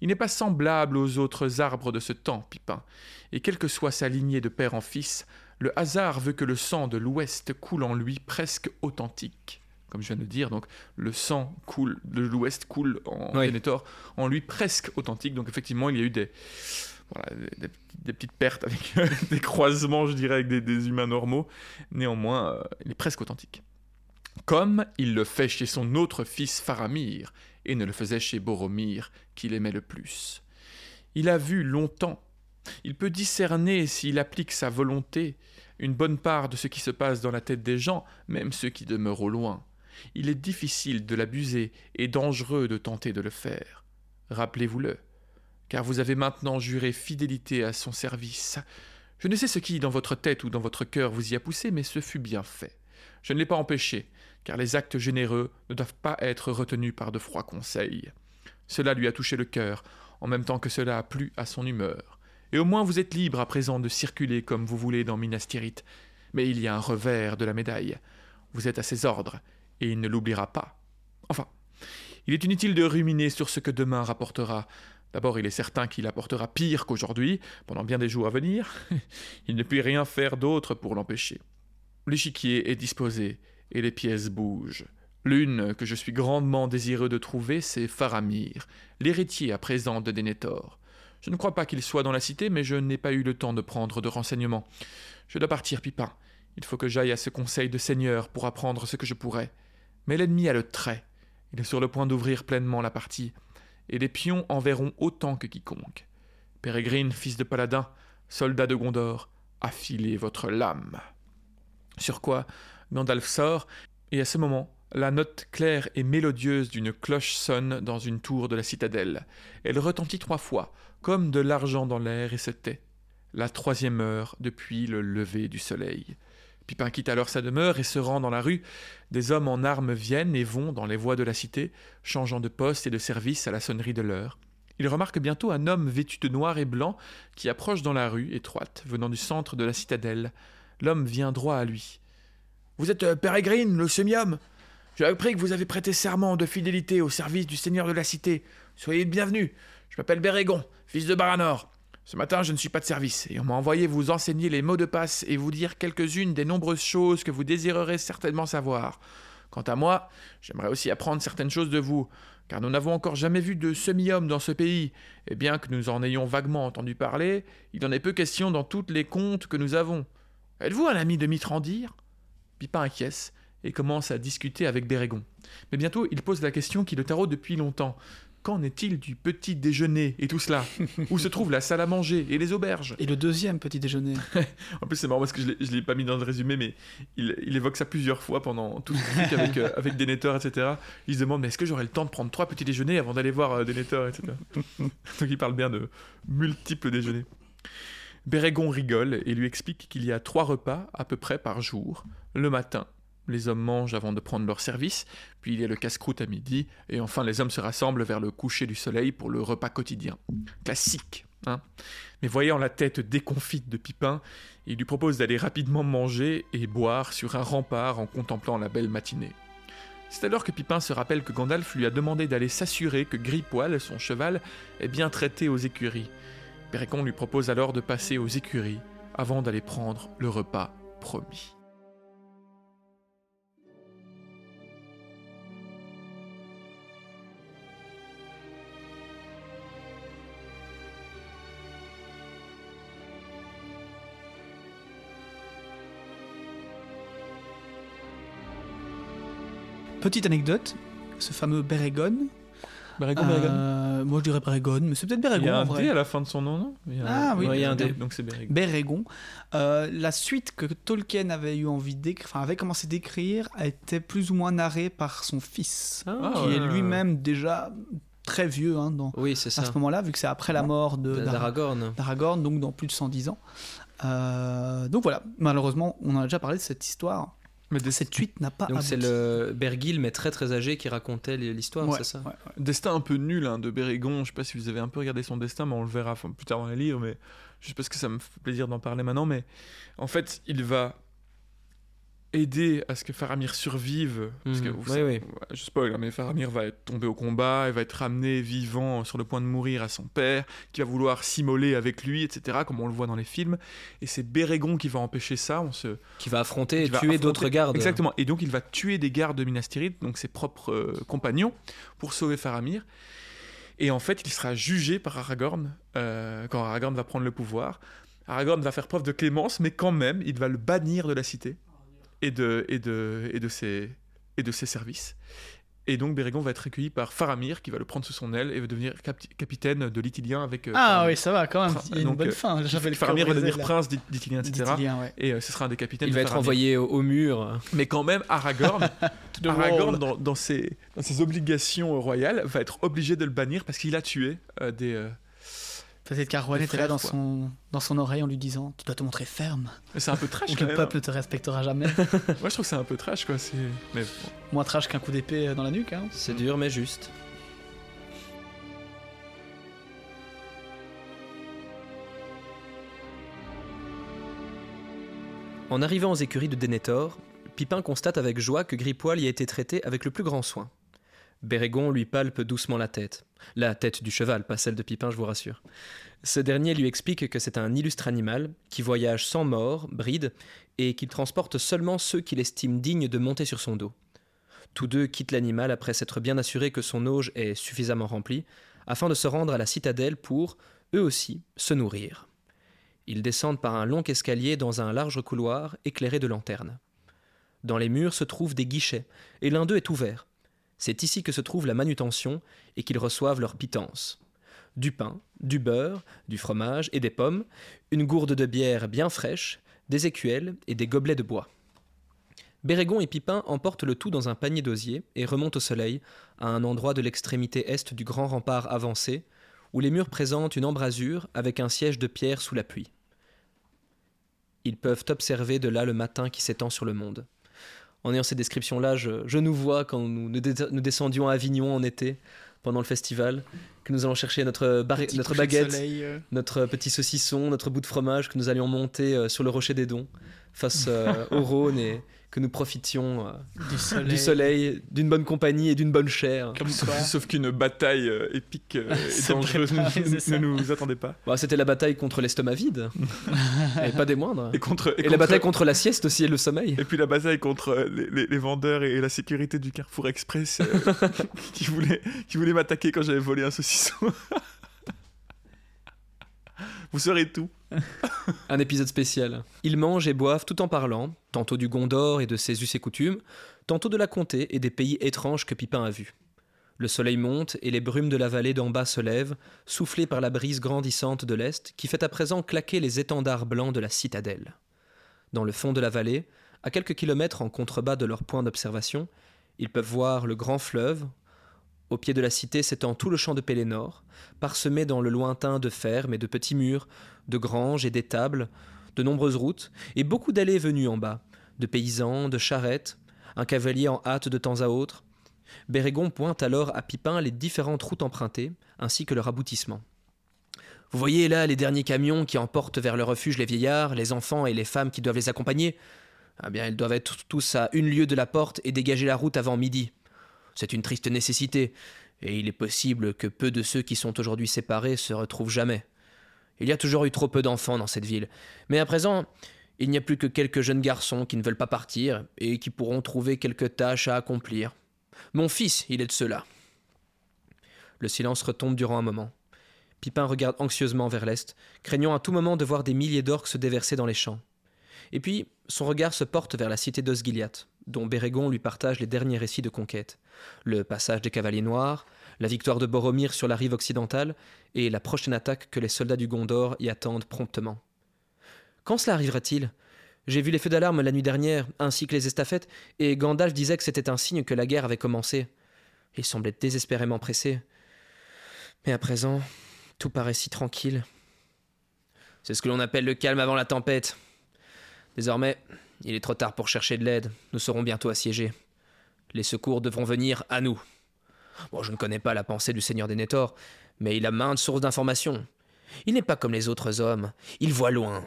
Il n'est pas semblable aux autres arbres de ce temps, Pipin, et quelle que soit sa lignée de père en fils, le hasard veut que le sang de l'Ouest coule en lui presque authentique. Comme je viens de le dire, donc le sang coule de l'Ouest coule en Denethor en lui presque authentique. Donc effectivement, il y a eu des, des, petites pertes avec des croisements, je dirais, avec des, humains normaux. Néanmoins, euh, il est presque authentique. Comme il le fait chez son autre fils Faramir, et ne le faisait chez Boromir, qu'il aimait le plus. Il a vu longtemps. Il peut discerner, s'il applique sa volonté, une bonne part de ce qui se passe dans la tête des gens, même ceux qui demeurent au loin. Il est difficile de l'abuser et dangereux de tenter de le faire. Rappelez-vous-le, car vous avez maintenant juré fidélité à son service. Je ne sais ce qui, dans votre tête ou dans votre cœur, vous y a poussé, mais ce fut bien fait. Je ne l'ai pas empêché, car les actes généreux ne doivent pas être retenus par de froids conseils. Cela lui a touché le cœur, en même temps que cela a plu à son humeur. Et au moins vous êtes libre à présent de circuler comme vous voulez dans Minas Tirith. Mais il y a un revers de la médaille. Vous êtes à ses ordres, et il ne l'oubliera pas. Enfin, il est inutile de ruminer sur ce que demain rapportera. D'abord, il est certain qu'il apportera pire qu'aujourd'hui, pendant bien des jours à venir. il ne peut rien faire d'autre pour l'empêcher. L'échiquier est disposé, et les pièces bougent. L'une que je suis grandement désireux de trouver, c'est Faramir, l'héritier à présent de Denethor. Je ne crois pas qu'il soit dans la cité, mais je n'ai pas eu le temps de prendre de renseignements. Je dois partir, Pipin. Il faut que j'aille à ce conseil de seigneur pour apprendre ce que je pourrais. Mais l'ennemi a le trait. Il est sur le point d'ouvrir pleinement la partie, et les pions en verront autant que quiconque. Pérégrine, fils de paladin, soldat de Gondor, affilez votre lame. Sur quoi Gandalf sort, et à ce moment, La note claire et mélodieuse d'une cloche sonne dans une tour de la citadelle. Elle retentit trois fois, comme de l'argent dans l'air, et se. La troisième heure depuis le lever du soleil. Pipin quitte alors sa demeure et se rend dans la rue. Des hommes en armes viennent et vont dans les voies de la cité, changeant de poste et de service à la sonnerie de l'heure. Il remarque bientôt un homme vêtu de noir et blanc qui approche dans la rue étroite, venant du centre de la citadelle. L'homme vient droit à lui. Vous êtes euh, Pérégrine, le semi-homme? J'ai appris que vous avez prêté serment de fidélité au service du seigneur de la cité. Soyez bienvenu. Je m'appelle Bérégon, fils de Baranor. Ce matin, je ne suis pas de service, et on m'a envoyé vous enseigner les mots de passe et vous dire quelques-unes des nombreuses choses que vous désirerez certainement savoir. Quant à moi, j'aimerais aussi apprendre certaines choses de vous, car nous n'avons encore jamais vu de semi-homme dans ce pays, et bien que nous en ayons vaguement entendu parler, il en est peu question dans toutes les contes que nous avons. Êtes-vous un ami de Mitrandir? Pipin acquiesce et commence à discuter avec Bérégon. Mais bientôt, il pose la question qui le taraude depuis longtemps. Qu'en est-il du petit déjeuner et tout cela Où se trouve la salle à manger et les auberges Et le deuxième petit déjeuner. En plus, c'est marrant parce que je ne l'ai pas mis dans le résumé, mais il, il évoque ça plusieurs fois pendant tout le truc avec, euh, avec Denethor, etc. Il se demande mais est-ce que j'aurai le temps de prendre trois petits déjeuners avant d'aller voir euh, Denethor, etc. Donc il parle bien de multiples déjeuners. Bérégon rigole et lui explique qu'il y a trois repas à peu près par jour. Le matin, les hommes mangent avant de prendre leur service, puis il y a le casse-croûte à midi, et enfin les hommes se rassemblent vers le coucher du soleil pour le repas quotidien. Classique, hein Mais voyant la tête déconfite de Pipin, il lui propose d'aller rapidement manger et boire sur un rempart en contemplant la belle matinée. C'est alors que Pipin se rappelle que Gandalf lui a demandé d'aller s'assurer que Gripoil, son cheval, est bien traité aux écuries. Bérégon lui propose alors de passer aux écuries avant d'aller prendre le repas promis. Petite anecdote, ce fameux Bérégon. Bérégon, euh, moi je dirais Bérégon, mais c'est peut-être Bérégon Il y a un vrai. D à la fin de son nom, non? Il y a Ah oui, Ouais, il y a un. D. Donc c'est Bérégon. Bérégon. Euh, la suite que Tolkien avait eu envie d'écrire, enfin avait commencé d'écrire, a été plus ou moins narrée par son fils, Ah, qui ouais. est lui-même déjà très vieux hein, dans, Oui, c'est à ça. ce moment-là, vu que c'est après la mort D'Aragorn. d'Aragorn, donc dans plus de 110 ans. Euh, donc voilà, malheureusement, on en a déjà parlé de cette histoire. Mais des- Cette suite n'a pas Donc c'est le Bergil, mais très très âgé, qui racontait l'histoire, Ouais, c'est ça ouais, ouais. destin un peu nul hein, de Bérégon. Je sais pas si vous avez un peu regardé son destin, mais on le verra plus tard dans les livres. Mais juste parce que ça me fait plaisir d'en parler maintenant. Mais en fait, il va aider à ce que Faramir survive. Parce que vous ouais, je spoil, hein, mais Faramir va être tombé au combat, il va être ramené vivant sur le point de mourir à son père, qui va vouloir s'immoler avec lui, etc., comme on le voit dans les films. Et c'est Bérégon qui va empêcher ça. On se, Qui va affronter et tuer d'autres gardes. Exactement. Et donc il va tuer des gardes de Minas Tirith, donc ses propres euh, compagnons, pour sauver Faramir. Et en fait, il sera jugé par Aragorn euh, quand Aragorn va prendre le pouvoir. Aragorn va faire preuve de clémence, mais quand même, il va le bannir de la cité et de, et de, et de, ses, et de ses services. Et donc Bérégon va être recueilli par Faramir, qui va le prendre sous son aile et va devenir capi- capitaine de l'Itilien avec. euh, Ah Faramir. oui, ça va quand même. Il y a une donc, bonne euh, fin. Le Faramir va devenir prince d'It- d'Itilien, etc. ouais. Et euh, ce sera un des capitaines Il de va être envoyé au, au mur. Mais quand même, Aragorn, the Aragorn dans, dans ses, dans ses obligations royales, va être obligé de le bannir parce qu'il a tué euh, des. Euh, Peut-être qu'Arwen des était là dans quoi. son, dans son oreille en lui disant Tu dois te montrer ferme, C'est un peu trash ou quand le peuple ne te respectera jamais. Moi, je trouve que c'est un peu trash, quoi. c'est- Mais bon. Moins trash qu'un coup d'épée dans la nuque. Hein. C'est dur, mais juste. En arrivant aux écuries de Denethor, Pipin constate avec joie que Gripoil y a été traité avec le plus grand soin. Bérégon lui palpe doucement la tête. La tête du cheval, pas celle de Pipin, je vous rassure. Ce dernier lui explique que c'est un illustre animal qui voyage sans mort, bride, et qu'il transporte seulement ceux qu'il estime dignes de monter sur son dos. Tous deux quittent l'animal après s'être bien assurés que son auge est suffisamment rempli, afin de se rendre à la citadelle pour, eux aussi, se nourrir. Ils descendent par un long escalier dans un large couloir éclairé de lanternes. Dans les murs se trouvent des guichets, et l'un d'eux est ouvert. C'est ici que se trouve la manutention et qu'ils reçoivent leur pitance. Du pain, du beurre, du fromage et des pommes, une gourde de bière bien fraîche, des écuelles et des gobelets de bois. Bérégon et Pipin emportent le tout dans un panier d'osier et remontent au soleil, à un endroit de l'extrémité est du grand rempart avancé, où les murs présentent une embrasure avec un siège de pierre sous la pluie. Ils peuvent observer de là le matin qui s'étend sur le monde. En ayant ces descriptions-là, je, nous vois quand nous, nous, descendions à Avignon en été, pendant le festival, que nous allons chercher notre, notre baguette, euh. notre petit saucisson, notre bout de fromage, que nous allions monter euh, sur le rocher des dons, face euh, au Rhône et que nous profitions euh, du soleil, d'une bonne compagnie et d'une bonne chair. Sauf, qu'une bataille euh, épique et dangereuse ne, nous attendait pas. Bah, C'était la bataille contre l'estomac vide, et pas des moindres. Et, contre, et, la bataille contre la sieste aussi et le sommeil. Et puis la bataille contre les, vendeurs et la sécurité du Carrefour Express qui voulaient, qui voulait m'attaquer quand j'avais volé un saucisson. Vous saurez tout. un épisode spécial. Ils mangent et boivent tout en parlant, tantôt du Gondor et de ses us et coutumes, tantôt de la comté et des pays étranges que Pipin a vus. Le soleil monte et les brumes de la vallée d'en bas se lèvent, soufflées par la brise grandissante de l'est qui fait à présent claquer les étendards blancs de la citadelle. Dans le fond de la vallée, à quelques kilomètres en contrebas de leur point d'observation, ils peuvent voir le grand fleuve, au pied de la cité s'étend tout le champ de Pélénor, parsemé dans le lointain de fermes et de petits murs, de granges et d'étables, de nombreuses routes, et beaucoup d'allées venues en bas, de paysans, de charrettes, un cavalier en hâte de temps à autre. Bérégon pointe alors à Pipin les différentes routes empruntées, ainsi que leur aboutissement. Vous voyez là les derniers camions qui emportent vers le refuge les vieillards, les enfants et les femmes qui doivent les accompagner? Eh bien, ils doivent être tous à une lieue de la porte et dégager la route avant midi. C'est une triste nécessité, et il est possible que peu de ceux qui sont aujourd'hui séparés se retrouvent jamais. Il y a toujours eu trop peu d'enfants dans cette ville, mais à présent, il n'y a plus que quelques jeunes garçons qui ne veulent pas partir et qui pourront trouver quelques tâches à accomplir. Mon fils, il est de cela. Le silence retombe durant un moment. Pipin regarde anxieusement vers l'est, craignant à tout moment de voir des milliers d'orques se déverser dans les champs. Et puis, son regard se porte vers la cité d'Osgiliath, dont Bérégon lui partage les derniers récits de conquête le passage des cavaliers noirs, la victoire de Boromir sur la rive occidentale et la prochaine attaque que les soldats du Gondor y attendent promptement. Quand cela arrivera-t-il? J'ai vu les feux d'alarme la nuit dernière, ainsi que les estafettes, et Gandalf disait que c'était un signe que la guerre avait commencé. Il semblait désespérément pressé. Mais à présent, tout paraît si tranquille. C'est ce que l'on appelle le calme avant la tempête. Désormais, il est trop tard pour chercher de l'aide. Nous serons bientôt assiégés. Les secours devront venir à nous. Bon, je ne connais pas la pensée du Seigneur des Nétors, mais il a maintes sources d'informations. Il n'est pas comme les autres hommes, il voit loin.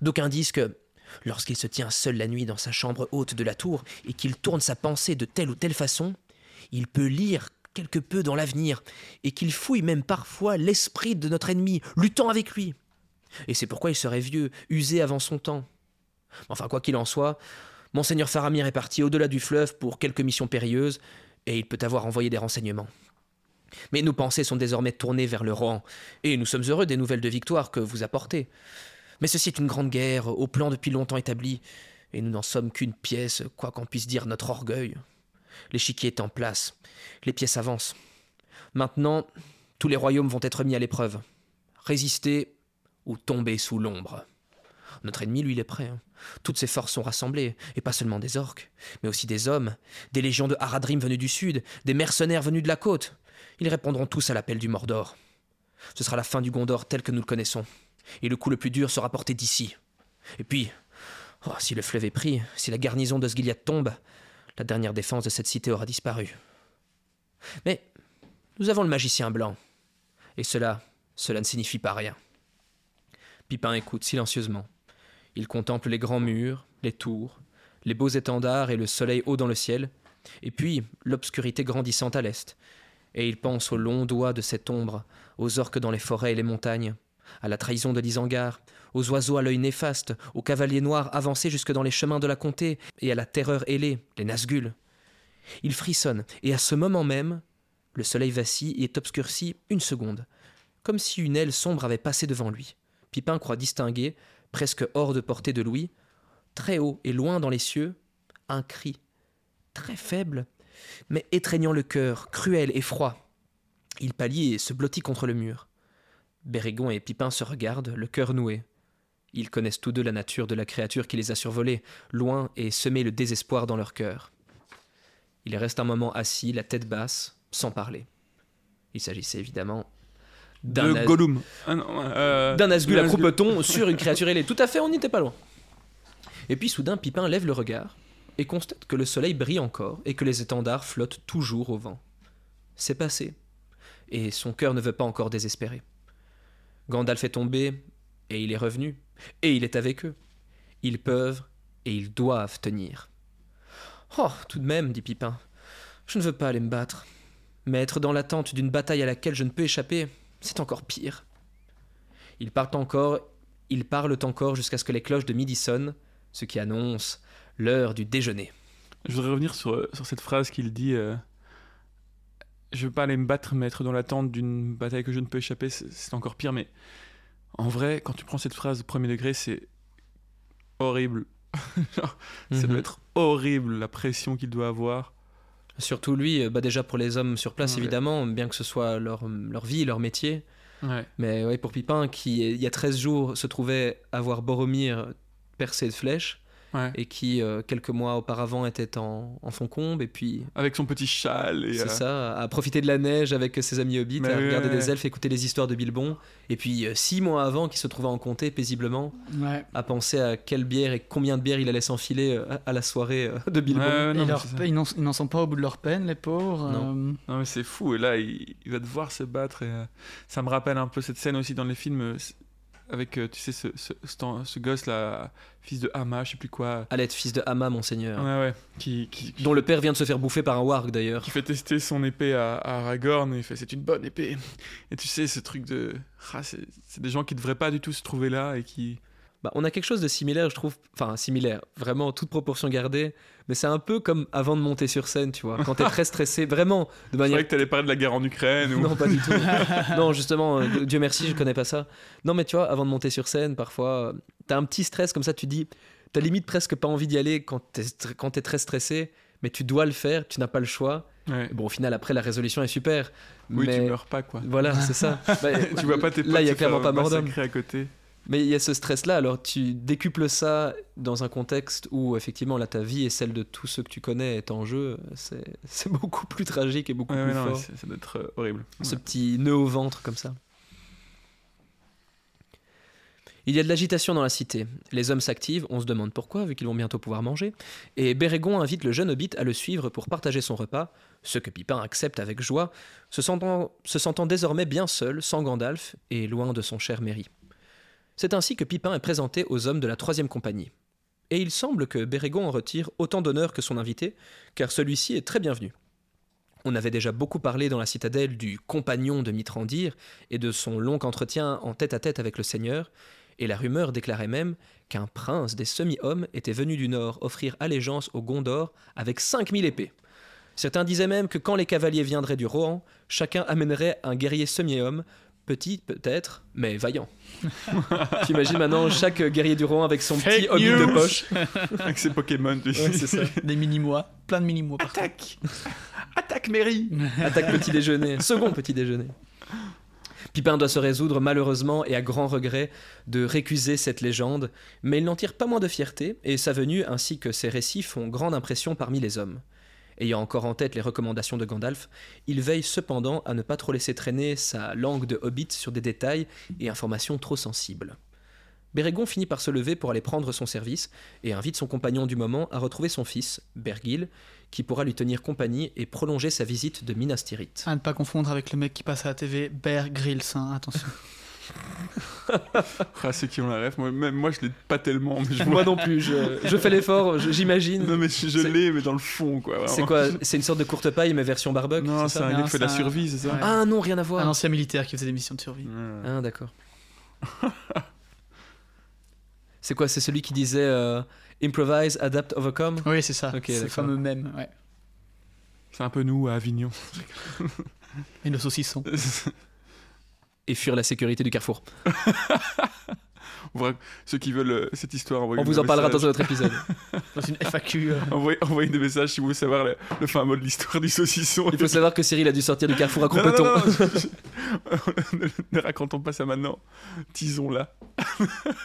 D'aucuns disent que, lorsqu'il se tient seul la nuit dans sa chambre haute de la tour et qu'il tourne sa pensée de telle ou telle façon, il peut lire quelque peu dans l'avenir et qu'il fouille même parfois l'esprit de notre ennemi, luttant avec lui. Et c'est pourquoi il serait vieux, usé avant son temps. Enfin, quoi qu'il en soit, Monseigneur Faramir est parti au-delà du fleuve pour quelques missions périlleuses, et il peut avoir envoyé des renseignements. Mais nos pensées sont désormais tournées vers le Rohan, et nous sommes heureux des nouvelles de victoire que vous apportez. Mais ceci est une grande guerre, au plan depuis longtemps établi, et nous n'en sommes qu'une pièce, quoi qu'on puisse dire notre orgueil. L'échiquier est en place, les pièces avancent. Maintenant, tous les royaumes vont être mis à l'épreuve. Résister ou tomber sous l'ombre. Notre ennemi, lui, il est prêt. Hein. Toutes ses forces sont rassemblées, et pas seulement des orques, mais aussi des hommes, des légions de Haradrim venus du sud, des mercenaires venus de la côte. Ils répondront tous à l'appel du Mordor. Ce sera la fin du Gondor tel que nous le connaissons, et le coup le plus dur sera porté d'ici. Et puis, oh, si le fleuve est pris, si la garnison de Sgiliath tombe, la dernière défense de cette cité aura disparu. Mais nous avons le magicien blanc, et cela, cela ne signifie pas rien. Pipin écoute silencieusement. Il contemple les grands murs, les tours, les beaux étendards et le soleil haut dans le ciel, et puis l'obscurité grandissante à l'est. Et il pense aux longs doigts de cette ombre, aux orques dans les forêts et les montagnes, à la trahison de l'Isangar, aux oiseaux à l'œil néfaste, aux cavaliers noirs avancés jusque dans les chemins de la comté, et à la terreur ailée, les Nazgûl. Il frissonne, et à ce moment même, le soleil vacille et est obscurci une seconde, comme si une aile sombre avait passé devant lui. Pipin croit distinguer, presque hors de portée de Louis, très haut et loin dans les cieux, un cri, très faible, mais étreignant le cœur, cruel et froid. Il pâlit et se blottit contre le mur. Bérégon et Pipin se regardent, le cœur noué. Ils connaissent tous deux la nature de la créature qui les a survolés, loin et semé le désespoir dans leur cœur. Il reste un moment assis, la tête basse, sans parler. Il s'agissait évidemment d'un De as- Gollum. Ah euh, d'un Asgul à croupeton sur une créature ailée. Tout à fait, on n'y était pas loin. Et puis soudain, Pipin lève le regard et constate que le soleil brille encore et que les étendards flottent toujours au vent. C'est passé. Et son cœur ne veut pas encore désespérer. Gandalf est tombé et il est revenu. Et il est avec eux. Ils peuvent et ils doivent tenir. Oh, tout de même, dit Pipin, je ne veux pas aller me battre. Mais être dans l'attente d'une bataille à laquelle je ne peux échapper, c'est encore pire. Ils parlent encore, ils parlent encore jusqu'à ce que les cloches de midi sonnent, ce qui annonce l'heure du déjeuner. Je voudrais revenir sur, sur cette phrase qu'il dit euh, Je veux pas aller me battre, mais être dans l'attente d'une bataille que je ne peux échapper, c'est encore pire. Mais en vrai, quand tu prends cette phrase au premier degré, c'est horrible. Genre, Ça Mhm. doit être horrible, la pression qu'il doit avoir. Surtout lui, euh, bah déjà pour les hommes sur place Ouais. évidemment, bien que ce soit leur, leur vie, leur métier. Ouais. Mais ouais, pour Pipin, qui il y a 13 jours se trouvait avoir Boromir percé de flèches, Ouais. et qui euh, quelques mois auparavant était en, en Foncombe, et puis Avec son petit châle. Et, c'est euh, ça, à profiter de la neige avec ses amis hobbits, Mais à regarder ouais, des elfes, écouter les histoires de Bilbon, et puis euh, six mois avant, qui se trouvait en comté paisiblement, Ouais. à penser à quelle bière et combien de bières il allait s'enfiler euh, à la soirée euh, de Bilbon. Non, leur ils n'en- sont pas au bout de leur peine, les pauvres. Non. euh, Non mais c'est fou et là il, il va devoir se battre et euh, ça me rappelle un peu cette scène aussi dans les films avec euh, tu sais ce, ce, ce- ce gosse là fils de Hama je sais plus quoi Allez, fils de Hama, monseigneur. ouais ouais qui, qui, qui- Dont le père vient de se faire bouffer par un warg d'ailleurs. qui fait tester son épée à, à Aragorn et il fait c'est une bonne épée et tu sais ce truc de ah, c'est c'est des gens qui devraient pas du tout se trouver là et qui Bah, on a quelque chose de similaire, je trouve. Enfin, similaire, vraiment, toute proportion gardée. Mais c'est un peu comme avant de monter sur scène, tu vois. Quand t'es très stressé, vraiment, de c'est manière. vrai que t'allais parler de la guerre en Ukraine ou Non, pas du tout. non, justement, euh, Dieu merci, je connais pas ça. Non, mais tu vois, avant de monter sur scène, parfois, euh, t'as un petit stress comme ça, tu dis, t'as limite presque pas envie d'y aller quand t'es quand t'es très stressé, mais tu dois le faire, tu n'as pas le choix. ouais. Bon, au final, après, la résolution est super. oui mais tu meurs pas quoi Voilà, c'est ça. Bah, tu vois pas tes potes Là, il y a clairement pas mort d'homme. à côté Mais il y a ce stress-là, alors tu décuples ça dans un contexte où effectivement là ta vie et celle de tous ceux que tu connais est en jeu, c'est beaucoup plus tragique et beaucoup ouais, plus non, fort. c'est- ça doit être euh, horrible Ce petit nœud au ventre comme ça. Il y a de l'agitation dans la cité. Les hommes s'activent, on se demande pourquoi, vu qu'ils vont bientôt pouvoir manger, et Bérégon invite le jeune hobbit à le suivre pour partager son repas, ce que Pipin accepte avec joie, se sentant, se sentant désormais bien seul, sans Gandalf, et loin de son cher Merry. C'est ainsi que Pipin est présenté aux hommes de la troisième compagnie. Et il semble que Bérégon en retire autant d'honneur que son invité, car celui-ci est très bienvenu. On avait déjà beaucoup parlé dans la citadelle du compagnon de Mitrandir et de son long entretien en tête-à-tête avec le seigneur, et la rumeur déclarait même qu'un prince des semi-hommes était venu du nord offrir allégeance au Gondor avec 5000 épées. Certains disaient même que quand les cavaliers viendraient du Rohan, chacun amènerait un guerrier semi-homme, petit peut-être, mais vaillant. T'imagines maintenant chaque guerrier du Rohan avec son petit hobbit de poche. avec ses Pokémon tu sais. Ouais, c'est ça. Des mini-mois, plein de mini-mois. par attaque attaque Mary Attaque petit déjeuner, second petit déjeuner. Pipin doit se résoudre malheureusement et à grand regret de récuser cette légende, mais il n'en tire pas moins de fierté, et sa venue ainsi que ses récits font grande impression parmi les hommes. Ayant encore en tête les recommandations de Gandalf, il veille cependant à ne pas trop laisser traîner sa langue de hobbit sur des détails et informations trop sensibles. Bérégon finit par se lever pour aller prendre son service et invite son compagnon du moment à retrouver son fils, Bergil, qui pourra lui tenir compagnie et prolonger sa visite de Minas Tirith. À ne pas confondre avec le mec qui passe à la TV, Bear Grylls, hein, attention. Ah, ceux qui ont la ref, moi, même moi je l'ai pas tellement, mais je. Moi non plus, je, je fais l'effort, j'imagine. Non mais je, je C'est- l'ai, mais dans le fond quoi. C'est quoi? C'est une sorte de courte paille, mais version barbecue Non, c'est c'est ça un gars qui fait de la c'est survie, c'est ça? Ouais. Ah non, rien à voir. Un ancien militaire qui faisait des missions de survie. Ouais. Ah d'accord. c'est quoi? C'est celui qui disait euh, improvise, adapt, overcome? Oui, c'est ça. Ok, c'est fameux même. Ouais. C'est un peu nous à Avignon. Et le saucisson. et fuir la sécurité du carrefour. Ceux qui veulent euh, cette histoire, On vous en parlera dans un autre épisode. Dans une FAQ. euh. Envoyez, envoyez des messages si vous voulez savoir le, le fin mot de l'histoire du saucisson. Il faut savoir que Cyril a dû sortir du carrefour à je- ne, ne racontons pas ça maintenant. Tisons là.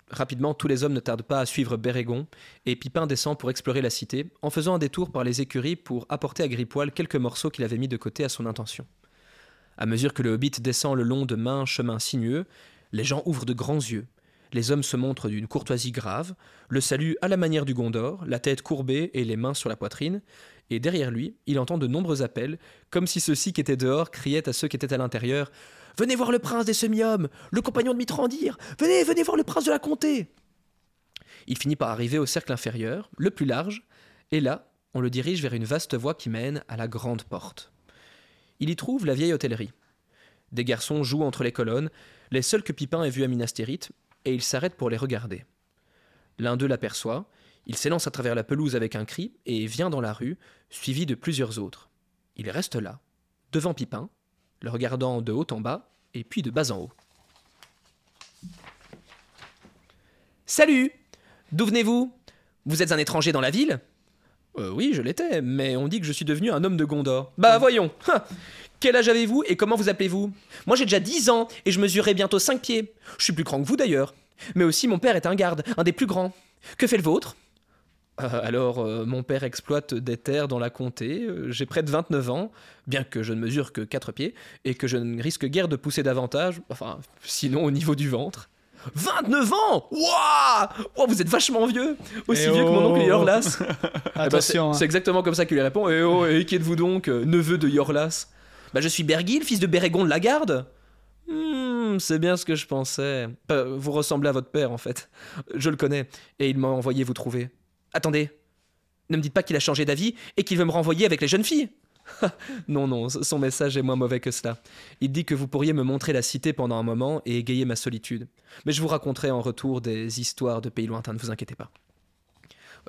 Rapidement, tous les hommes ne tardent pas à suivre Bérégon, et Pipin descend pour explorer la cité, en faisant un détour par les écuries pour apporter à Gripoil quelques morceaux qu'il avait mis de côté à son intention. À mesure que le hobbit descend le long de maints chemins sinueux, les gens ouvrent de grands yeux. Les hommes se montrent d'une courtoisie grave, le saluent à la manière du Gondor, la tête courbée et les mains sur la poitrine, et derrière lui, il entend de nombreux appels, comme si ceux-ci qui étaient dehors criaient à ceux qui étaient à l'intérieur Venez voir le prince des semi-hommes, le compagnon de Mitrandir Venez, venez voir le prince de la comté Il finit par arriver au cercle inférieur, le plus large, et là, on le dirige vers une vaste voie qui mène à la grande porte. Il y trouve la vieille hôtellerie. Des garçons jouent entre les colonnes, les seuls que Pipin ait vus à Minas Tirith, et il s'arrête pour les regarder. L'un d'eux l'aperçoit, il s'élance à travers la pelouse avec un cri et vient dans la rue, suivi de plusieurs autres. Il reste là, devant Pipin, le regardant de haut en bas et puis de bas en haut. Salut D'où venez-vous? Vous êtes un étranger dans la ville? Euh, Oui, je l'étais, mais on dit que je suis devenu un homme de Gondor. Bah voyons Quel âge avez-vous et comment vous appelez-vous? Moi j'ai déjà 10 ans et je mesurerai bientôt 5 pieds. Je suis plus grand que vous d'ailleurs. Mais aussi mon père est un garde, un des plus grands. Que fait le vôtre? Euh, alors, euh, mon père exploite des terres dans la comté, euh, j'ai près de 29 ans, bien que je ne mesure que 4 pieds, et que je ne risque guère de pousser davantage, enfin, sinon au niveau du ventre. 29 ans Wouah Ouah, Vous êtes vachement vieux Aussi Eh vieux que mon oh. oncle Yorlas Eh ben, c'est- Attention. C'est hein. exactement comme ça qu'il lui répond. Et oh, et qui êtes-vous donc, euh, neveu de Yorlas? Bah, je suis Bergil, fils de Bérégon de la Garde. Hmm, c'est bien ce que je pensais. Euh, vous ressemblez à votre père, en fait. Je le connais, et il m'a envoyé vous trouver. Attendez, ne me dites pas qu'il a changé d'avis et qu'il veut me renvoyer avec les jeunes filles. non, non, son message est moins mauvais que cela. Il dit que vous pourriez me montrer la cité pendant un moment et égayer ma solitude. Mais je vous raconterai en retour des histoires de pays lointains, ne vous inquiétez pas.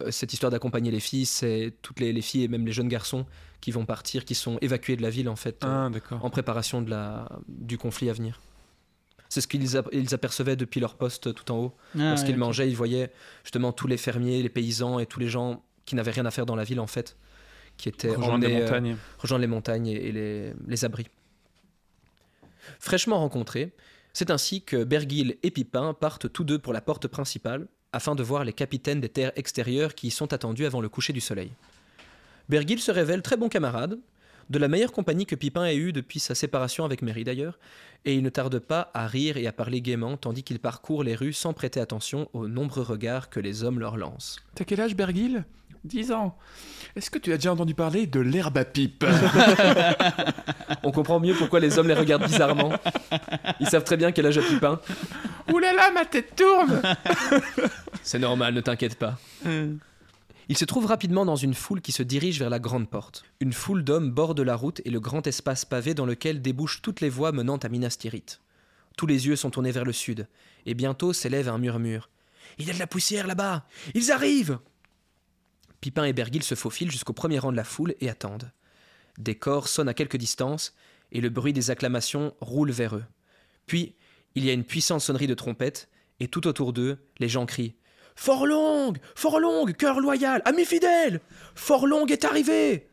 Euh, Cette histoire d'accompagner les filles, c'est toutes les, les filles et même les jeunes garçons qui vont partir, qui sont évacués de la ville en fait, euh, Ah, en préparation de la, du conflit à venir. C'est ce qu'ils ils apercevaient depuis leur poste tout en haut. Ah, Lorsqu'ils mangeaient, ils voyaient justement tous les fermiers, les paysans et tous les gens qui n'avaient rien à faire dans la ville en fait, qui étaient Rejoindre les emmenés, euh, montagnes. rejoindre les montagnes et, et les, les abris. Fraîchement rencontrés, c'est ainsi que Bergil et Pipin partent tous deux pour la porte principale afin de voir les capitaines des terres extérieures qui y sont attendus avant le coucher du soleil. Bergil se révèle très bon camarade, de la meilleure compagnie que Pipin ait eue depuis sa séparation avec Merry d'ailleurs, et il ne tarde pas à rire et à parler gaiement tandis qu'il parcourt les rues sans prêter attention aux nombreux regards que les hommes leur lancent. T'as quel âge, Bergil? 10 ans. Est-ce que tu as déjà entendu parler de l'herbe à pipe? On comprend mieux pourquoi les hommes les regardent bizarrement. Ils savent très bien quel âge a Pipin. Ouh là là, ma tête tourne C'est normal, ne t'inquiète pas. Euh, Il se trouve rapidement dans une foule qui se dirige vers la grande porte. Une foule d'hommes borde la route et le grand espace pavé dans lequel débouchent toutes les voies menant à Minas Tirith. Tous les yeux sont tournés vers le sud, et bientôt s'élève un murmure. Il y a de la poussière là-bas Ils arrivent Pipin et Bergil se faufilent jusqu'au premier rang de la foule et attendent. Des corps sonnent à quelque distance, et le bruit des acclamations roule vers eux. Puis, il y a une puissante sonnerie de trompette, et tout autour d'eux, les gens crient Fort longue Fort longue Cœur loyal Ami fidèle Fort longue est arrivé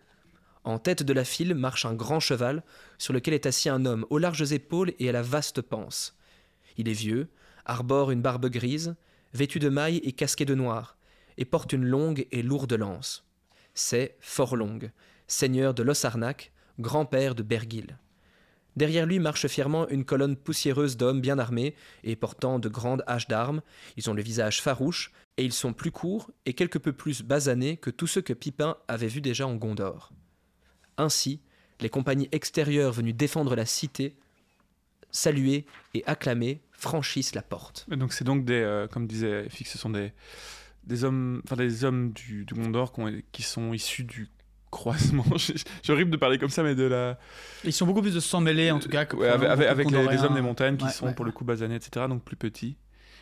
En tête de la file marche un grand cheval, sur lequel est assis un homme aux larges épaules et à la vaste panse. Il est vieux, arbore une barbe grise, vêtu de mailles et casqué de noir, et porte une longue et lourde lance. C'est Forlong, seigneur de Lossarnac, grand-père de Bergil. Derrière lui marche fièrement une colonne poussiéreuse d'hommes bien armés et portant de grandes haches d'armes. Ils ont le visage farouche et ils sont plus courts et quelque peu plus basanés que tous ceux que Pipin avait vus déjà en Gondor. Ainsi, les compagnies extérieures venues défendre la cité, saluées et acclamées, franchissent la porte. Donc c'est donc des, euh, comme disait Fix, ce sont des, des hommes, enfin des hommes du, du Gondor qui, ont- qui sont issus du croisement. J'ai horrible de parler comme ça, mais de la, Ils sont beaucoup plus de sang mêlés en tout cas. Que Ouais, avec, les, hommes des montagnes qui Ouais, sont ouais, pour le coup basanés, etc. Donc plus petits.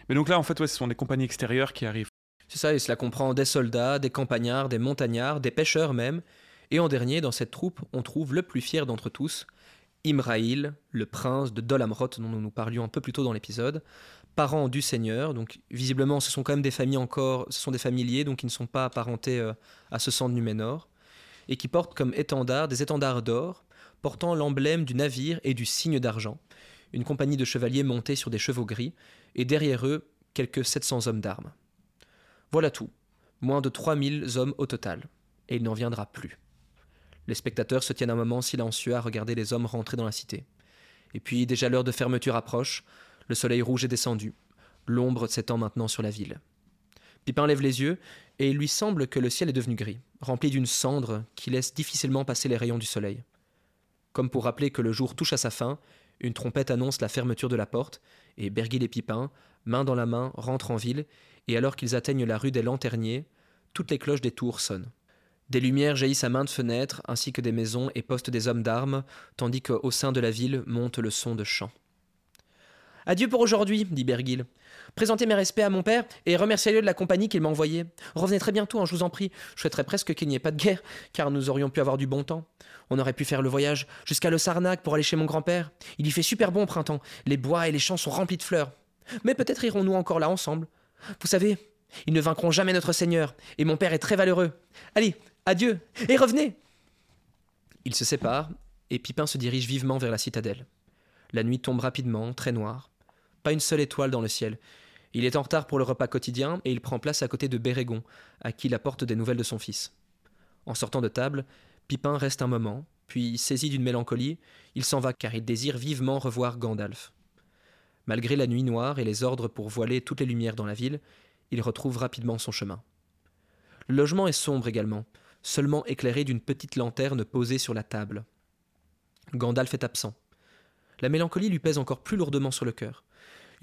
Mais donc là, en fait, ouais, ce sont des compagnies extérieures qui arrivent. C'est ça, et cela comprend des soldats, des campagnards, des montagnards, des pêcheurs même. Et en dernier, dans cette troupe, on trouve le plus fier d'entre tous, Imraïl, le prince de Dol Amroth dont nous nous parlions un peu plus tôt dans l'épisode, parents du seigneur. Donc visiblement, ce sont quand même des familles encore, ce sont des familiers, donc ils ne sont pas apparentés euh, à ce sang de Numénor, et qui portent comme étendard des étendards d'or, portant l'emblème du navire et du signe d'argent. Une compagnie de chevaliers montés sur des chevaux gris, et derrière eux, quelques 700 hommes d'armes. Voilà tout. Moins de 3000 hommes au total. Et il n'en viendra plus. Les spectateurs se tiennent un moment silencieux à regarder les hommes rentrer dans la cité. Et puis, déjà l'heure de fermeture approche, le soleil rouge est descendu, l'ombre s'étend maintenant sur la ville. Pipin lève les yeux, et il lui semble que le ciel est devenu gris, rempli d'une cendre qui laisse difficilement passer les rayons du soleil. Comme pour rappeler que le jour touche à sa fin, une trompette annonce la fermeture de la porte, et Berguil et Pipin, main dans la main, rentrent en ville, et alors qu'ils atteignent la rue des Lanterniers, toutes les cloches des tours sonnent. Des lumières jaillissent à maintes fenêtres, ainsi que des maisons et postent des hommes d'armes, tandis qu'au sein de la ville monte le son de chants. Adieu pour aujourd'hui, dit Bergil. Présentez mes respects à mon père et remerciez-le de la compagnie qu'il m'a envoyée. Revenez très bientôt, hein, je vous en prie. Je souhaiterais presque qu'il n'y ait pas de guerre, car nous aurions pu avoir du bon temps. On aurait pu faire le voyage jusqu'à Le Sarnac pour aller chez mon grand-père. Il y fait super bon au printemps. Les bois et les champs sont remplis de fleurs. Mais peut-être irons-nous encore là ensemble. Vous savez, ils ne vaincront jamais notre Seigneur, et mon père est très valeureux. Allez, adieu, et revenez Ils se séparent, et Pipin se dirige vivement vers la citadelle. La nuit tombe rapidement, très noire. Pas une seule étoile dans le ciel. Il est en retard pour le repas quotidien, et il prend place à côté de Bérégon, à qui il apporte des nouvelles de son fils. En sortant de table, Pipin reste un moment, puis, saisi d'une mélancolie, il s'en va car il désire vivement revoir Gandalf. Malgré la nuit noire et les ordres pour voiler toutes les lumières dans la ville, il retrouve rapidement son chemin. Le logement est sombre également, seulement éclairé d'une petite lanterne posée sur la table. Gandalf est absent. La mélancolie lui pèse encore plus lourdement sur le cœur.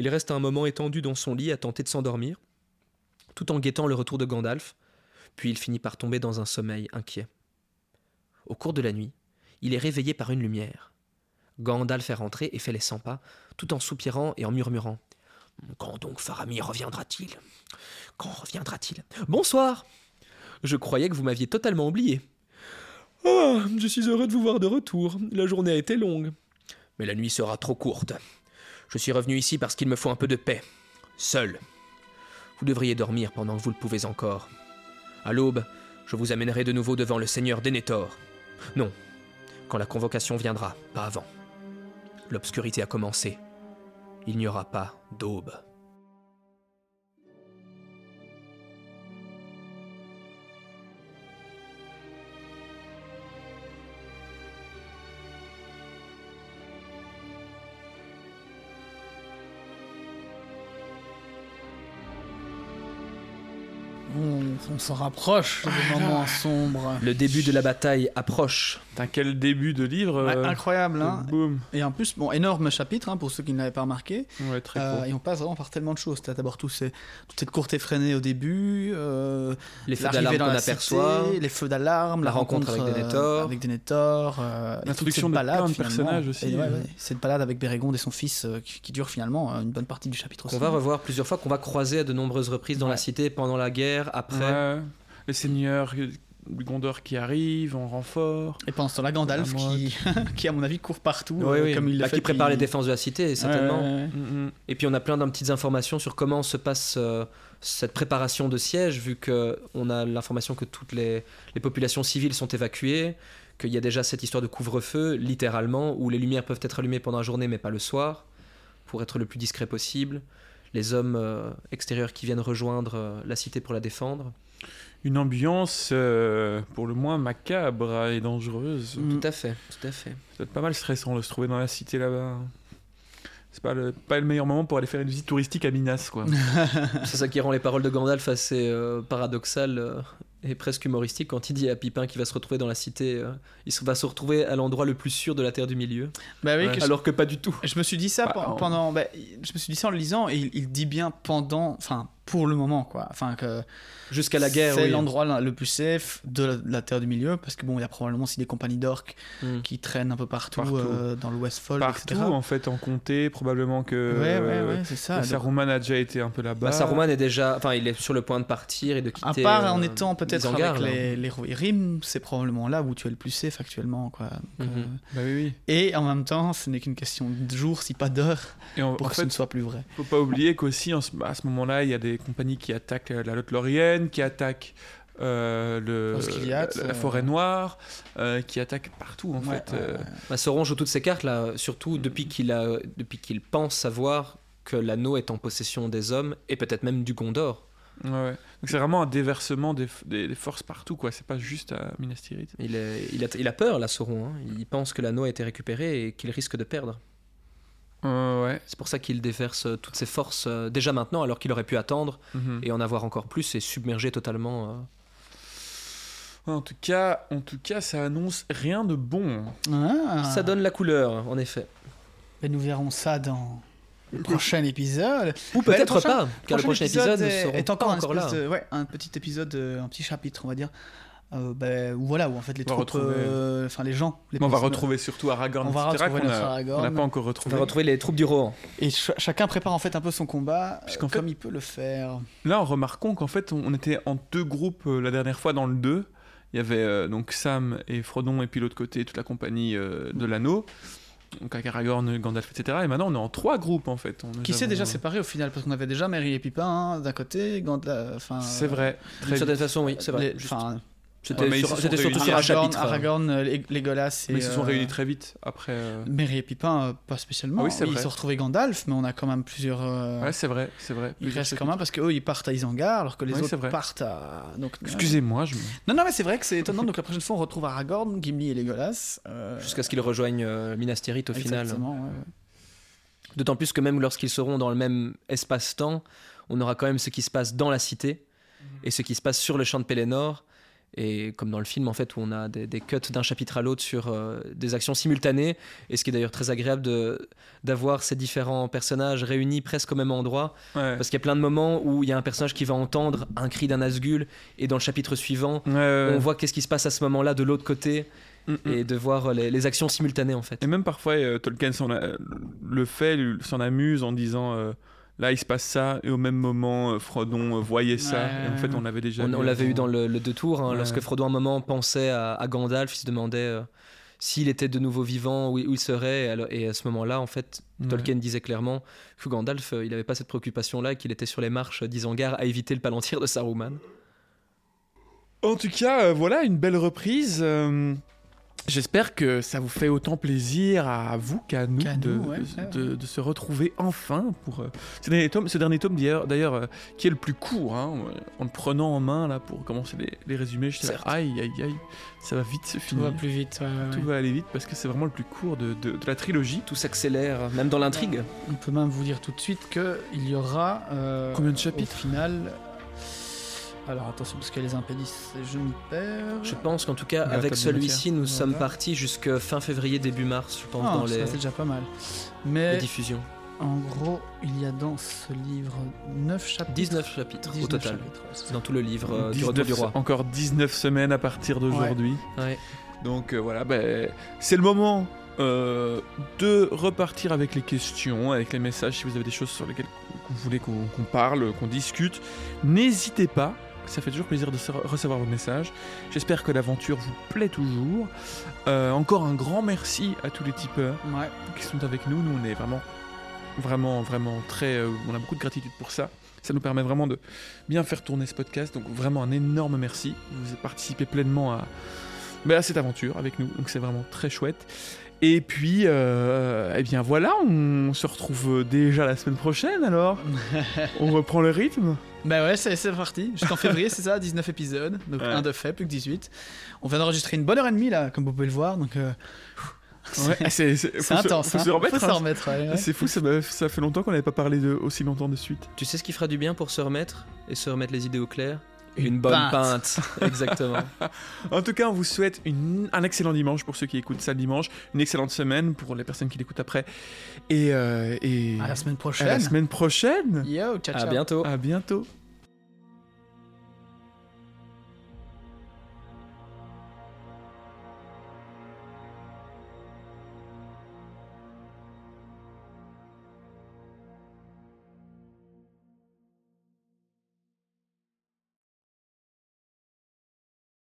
Il reste un moment étendu dans son lit à tenter de s'endormir, tout en guettant le retour de Gandalf, puis il finit par tomber dans un sommeil inquiet. Au cours de la nuit, il est réveillé par une lumière. Gandalf est rentré et fait les cent pas, tout en soupirant et en murmurant. Quand donc Faramir reviendra-t-il? Quand reviendra-t-il? Bonsoir Je croyais que vous m'aviez totalement oublié. Ah, je suis heureux de vous voir de retour. La journée a été longue. Mais la nuit sera trop courte. Je suis revenu ici parce qu'il me faut un peu de paix. Seul. Vous devriez dormir pendant que vous le pouvez encore. À l'aube, je vous amènerai de nouveau devant le seigneur Denethor. Non, quand la convocation viendra, pas avant. L'obscurité a commencé. Il n'y aura pas d'aube. On, s'en rapproche des moments sombres. Le début de la bataille approche. T'as quel début de livre Ouais, euh, incroyable, hein. Et en plus, bon, énorme chapitre hein, pour ceux qui ne l'avaient pas remarqué. Ouais, très Euh, et on passe vraiment par tellement de choses. T'as d'abord ces- toute cette courte effrénée au début, euh, Les feux d'alarme dans qu'on aperçoit. cité, les feux d'alarme, la rencontre avec euh, Denethor. avec Denethor, euh, L'introduction de balade, plein de finalement. personnages aussi, Et ouais, euh. ouais, cette balade avec Bérégonde et son fils euh, qui, qui dure finalement euh, une bonne partie du chapitre Qu'on va revoir plusieurs fois, qu'on va croiser à de nombreuses reprises dans la cité pendant la guerre, après. Ouais. Les seigneurs euh, du Gondor qui arrivent en renfort. Et pendant ce temps-là, Gandalf La qui, qui, à mon avis, court partout, Oui, euh, oui. comme il l'a Bah, fait. qui prépare les défenses de la cité, certainement. Ouais, ouais, ouais. Mm, mm. Et puis on a plein de petites informations sur comment se passe euh, cette préparation de siège, vu que on a l'information que toutes les, les populations civiles sont évacuées, qu'il y a déjà cette histoire de couvre-feu, littéralement, où les lumières peuvent être allumées pendant la journée mais pas le soir, pour être le plus discret possible. Les hommes euh, extérieurs qui viennent rejoindre euh, la cité pour la défendre. Une ambiance euh, pour le moins macabre et dangereuse. Mm. Tout à fait, tout à fait. Ça doit être pas mal stressant de se trouver dans la cité là-bas. C'est pas le, pas le meilleur moment pour aller faire une visite touristique à Minas, quoi. C'est ça qui rend les paroles de Gandalf assez euh, paradoxales euh, et presque humoristiques quand il dit à Pipin qu'il va se retrouver dans la cité. euh, il va se retrouver à l'endroit le plus sûr de la Terre du Milieu. Bah oui, Ouais. que je- Alors que pas du tout. Je me suis dit ça Bah, on- pendant. bah, je me suis dit ça en le lisant et il, il dit bien pendant. Enfin, pour le moment, quoi. Enfin, que Jusqu'à la guerre, c'est oui. l'endroit le plus safe de la, de la Terre du Milieu, parce que bon, il y a probablement aussi des compagnies d'orques Mm. qui traînent un peu partout, Partout. euh, dans le Westfold, Partout, etc. en fait, en comté, probablement que Ouais, ouais, euh, ouais, c'est ça. Saruman a déjà été un peu là-bas. Bah, Saruman est déjà, enfin, il est sur le point de partir et de quitter. à part euh, en étant peut-être avec là. les, les Rohirrim, c'est probablement là où tu es le plus safe actuellement, quoi. Donc, Mhm. euh, Bah oui, oui. Et en même temps, ce n'est qu'une question de jours, si pas d'heures, pour en que ce ne soit plus vrai. faut pas oublier qu'aussi, en ce- à ce moment-là, il y a des compagnies qui attaquent la Lothlorienne, qui attaquent euh, le, la, la forêt noire, euh, qui attaquent partout, en Ouais, fait. ouais, euh. ouais. Bah, Sauron joue toutes ses cartes là, surtout depuis qu'il a, depuis qu'il pense savoir que l'anneau est en possession des hommes et peut-être même du Gondor. Ouais, ouais. Donc c'est vraiment un déversement des, des- des forces partout, quoi. C'est pas juste à Minas Tirith. Il, est- il, a, il a peur là, Sauron. hein. Il pense que l'anneau a été récupéré et qu'il risque de perdre. Euh, ouais. C'est pour ça qu'il déverse euh, toutes ses forces euh, déjà maintenant, alors qu'il aurait pu attendre Mhm. et en avoir encore plus et submerger totalement. euh. En tout cas, en tout cas, ça annonce rien de bon. Ah. Ça donne la couleur, en effet. Mais nous verrons ça dans le prochain épisode. Ou peut-être pas, car le prochain épisode, est, encore, là. de- ouais, un petit épisode, un petit chapitre, on va dire. Euh, où voilà, où en fait les On troupes, retrouver- euh, enfin les gens, les Mais on va retrouver surtout Aragorn, On va retrouver a- Aragorn. on n'a pas encore On retrouvé. va retrouver les troupes du Rohan. Et ch- chacun prépare en fait un peu son combat, euh, comme fait- il peut le faire. Là, en remarquons qu'en fait, on on était en deux groupes euh, la dernière fois dans le 2. Il y avait euh, donc Sam et Frodon, et puis l'autre côté, toute la compagnie euh, de l'anneau. Donc avec Aragorn, Gandalf, etc. Et maintenant, on est en trois groupes, en fait. On- Qui s'est déjà séparé au final parce qu'on avait déjà Merry et Pipin hein, d'un côté, Gandalf. C'est vrai. D'une Très certaine façon, oui, c'est vrai. les- Juste. Enfin, C'était Ouais, ils sur- surtout sur un Aragorn, chapitre. euh. Aragorn, Legolas et. Mais ils se sont euh, réunis très vite après. euh, Merry et Pipin, pas spécialement. Ah oui, c'est ils vrai. se sont retrouvés Gandalf, mais on a quand même plusieurs. euh, Ouais, c'est vrai, c'est vrai. ils restent quand même parce qu'eux ils partent à Isengard alors que les Ouais, autres partent à. Donc, Excusez-moi, je me- Non, non, mais c'est vrai que c'est étonnant. Donc la prochaine fois on retrouve Aragorn, Gimli et Legolas. euh, Jusqu'à ce qu'ils rejoignent euh, Minas Tirith au final. exactement, ouais. D'autant plus que même lorsqu'ils seront dans le même espace-temps, on aura quand même ce qui se passe dans la cité et ce qui se passe sur le champ de Pélénor. Et comme dans le film, en fait, où on a des, des cuts d'un chapitre à l'autre sur euh, des actions simultanées, et ce qui est d'ailleurs très agréable de- d'avoir ces différents personnages réunis presque au même endroit, Ouais. parce qu'il y a plein de moments où il y a un personnage qui va entendre un cri d'un Asgul, et dans le chapitre suivant, Ouais, ouais, on voit qu'est-ce qui se passe à ce moment-là de l'autre côté, Mm, mm. et de voir les, les actions simultanées, en fait. Et même parfois, euh, Tolkien s'en le fait, s'en amuse en disant euh, là il se passe ça, et au même moment, euh, Frodon euh, voyait ça. Ouais. Et en fait, on l'avait déjà On, vu on l'avait eu dans le, le deux tours, hein, Ouais. lorsque Frodon à un moment pensait à, à Gandalf, il se demandait euh, s'il était de nouveau vivant, où, il- où il serait. Et, alors- et à ce moment-là, en fait, Ouais. Tolkien disait clairement que Gandalf, euh, il n'avait pas cette préoccupation-là, et qu'il était sur les marches d'Isengard à éviter le palantir de Saruman. En tout cas, euh, voilà une belle reprise. euh, J'espère que ça vous fait autant plaisir à vous qu'à nous, de, nous, ouais, de- ouais, de- de se retrouver enfin pour euh, ce dernier tome, ce dernier tome d'ailleurs, euh, qui est le plus court, hein, en le prenant en main là pour commencer les, les résumés. J'étais là, Certes. aïe aïe aïe, ça va vite se Tout finir. va plus vite. ouais, ouais, Tout va aller vite parce que c'est vraiment le plus court de, de- de la trilogie. Tout s'accélère, même dans l'intrigue. On peut même vous dire tout de suite qu'il y aura. euh, Combien de chapitres? Au final. Alors attention, parce que les impédices, je m'y perds. Je pense qu'en tout cas, avec celui-ci, nous Voilà. sommes partis jusque fin février, début mars, je pense, Ah, dans ça, les, c'est déjà pas mal. les Mais diffusions. en gros, il y a dans ce livre 9 chapitres. 19 chapitres au 19 total. chapitres. Dans tout le livre euh, du 19 Retour du Roi. Encore 19 semaines à partir d'aujourd'hui. Ouais. Donc euh, voilà, ben, c'est le moment euh, de repartir avec les questions, avec les messages. Si vous avez des choses sur lesquelles vous voulez qu'on qu'on parle, qu'on discute, n'hésitez pas. Ça fait toujours plaisir de recevoir vos messages. J'espère que l'aventure vous plaît toujours. Euh, encore un grand merci à tous les tipeurs Ouais. qui sont avec nous. Nous, on est vraiment, vraiment, vraiment très. euh, on a beaucoup de gratitude pour ça. Ça nous permet vraiment de bien faire tourner ce podcast. Donc, vraiment un énorme merci. Vous participez pleinement à, à cette aventure avec nous. Donc, c'est vraiment très chouette. Et puis, euh, eh bien voilà, on se retrouve déjà la semaine prochaine alors. on reprend le rythme. Bah ouais, c'est c'est parti. Jusqu'en février, c'est ça, 19 épisodes. Donc Ouais. un de fait, plus que 18. On vient d'enregistrer une bonne heure et demie là, comme vous pouvez le voir. Donc euh, Ouais, c'est c'est- c'est faut se- intense. Faut hein. se remettre. Faut hein. s'en remettre. ouais, ouais. C'est fou, ça fait longtemps qu'on n'avait pas parlé de aussi longtemps de suite. Tu sais ce qui fera du bien pour se remettre et se remettre les idées au clair? Une, bonne pinte. Exactement. En tout cas, on vous souhaite une- un excellent dimanche pour ceux qui écoutent ça le dimanche, une excellente semaine pour les personnes qui l'écoutent après. Et, euh, et À la semaine à prochaine. la semaine prochaine. Yo, ciao, À ciao. bientôt. À bientôt.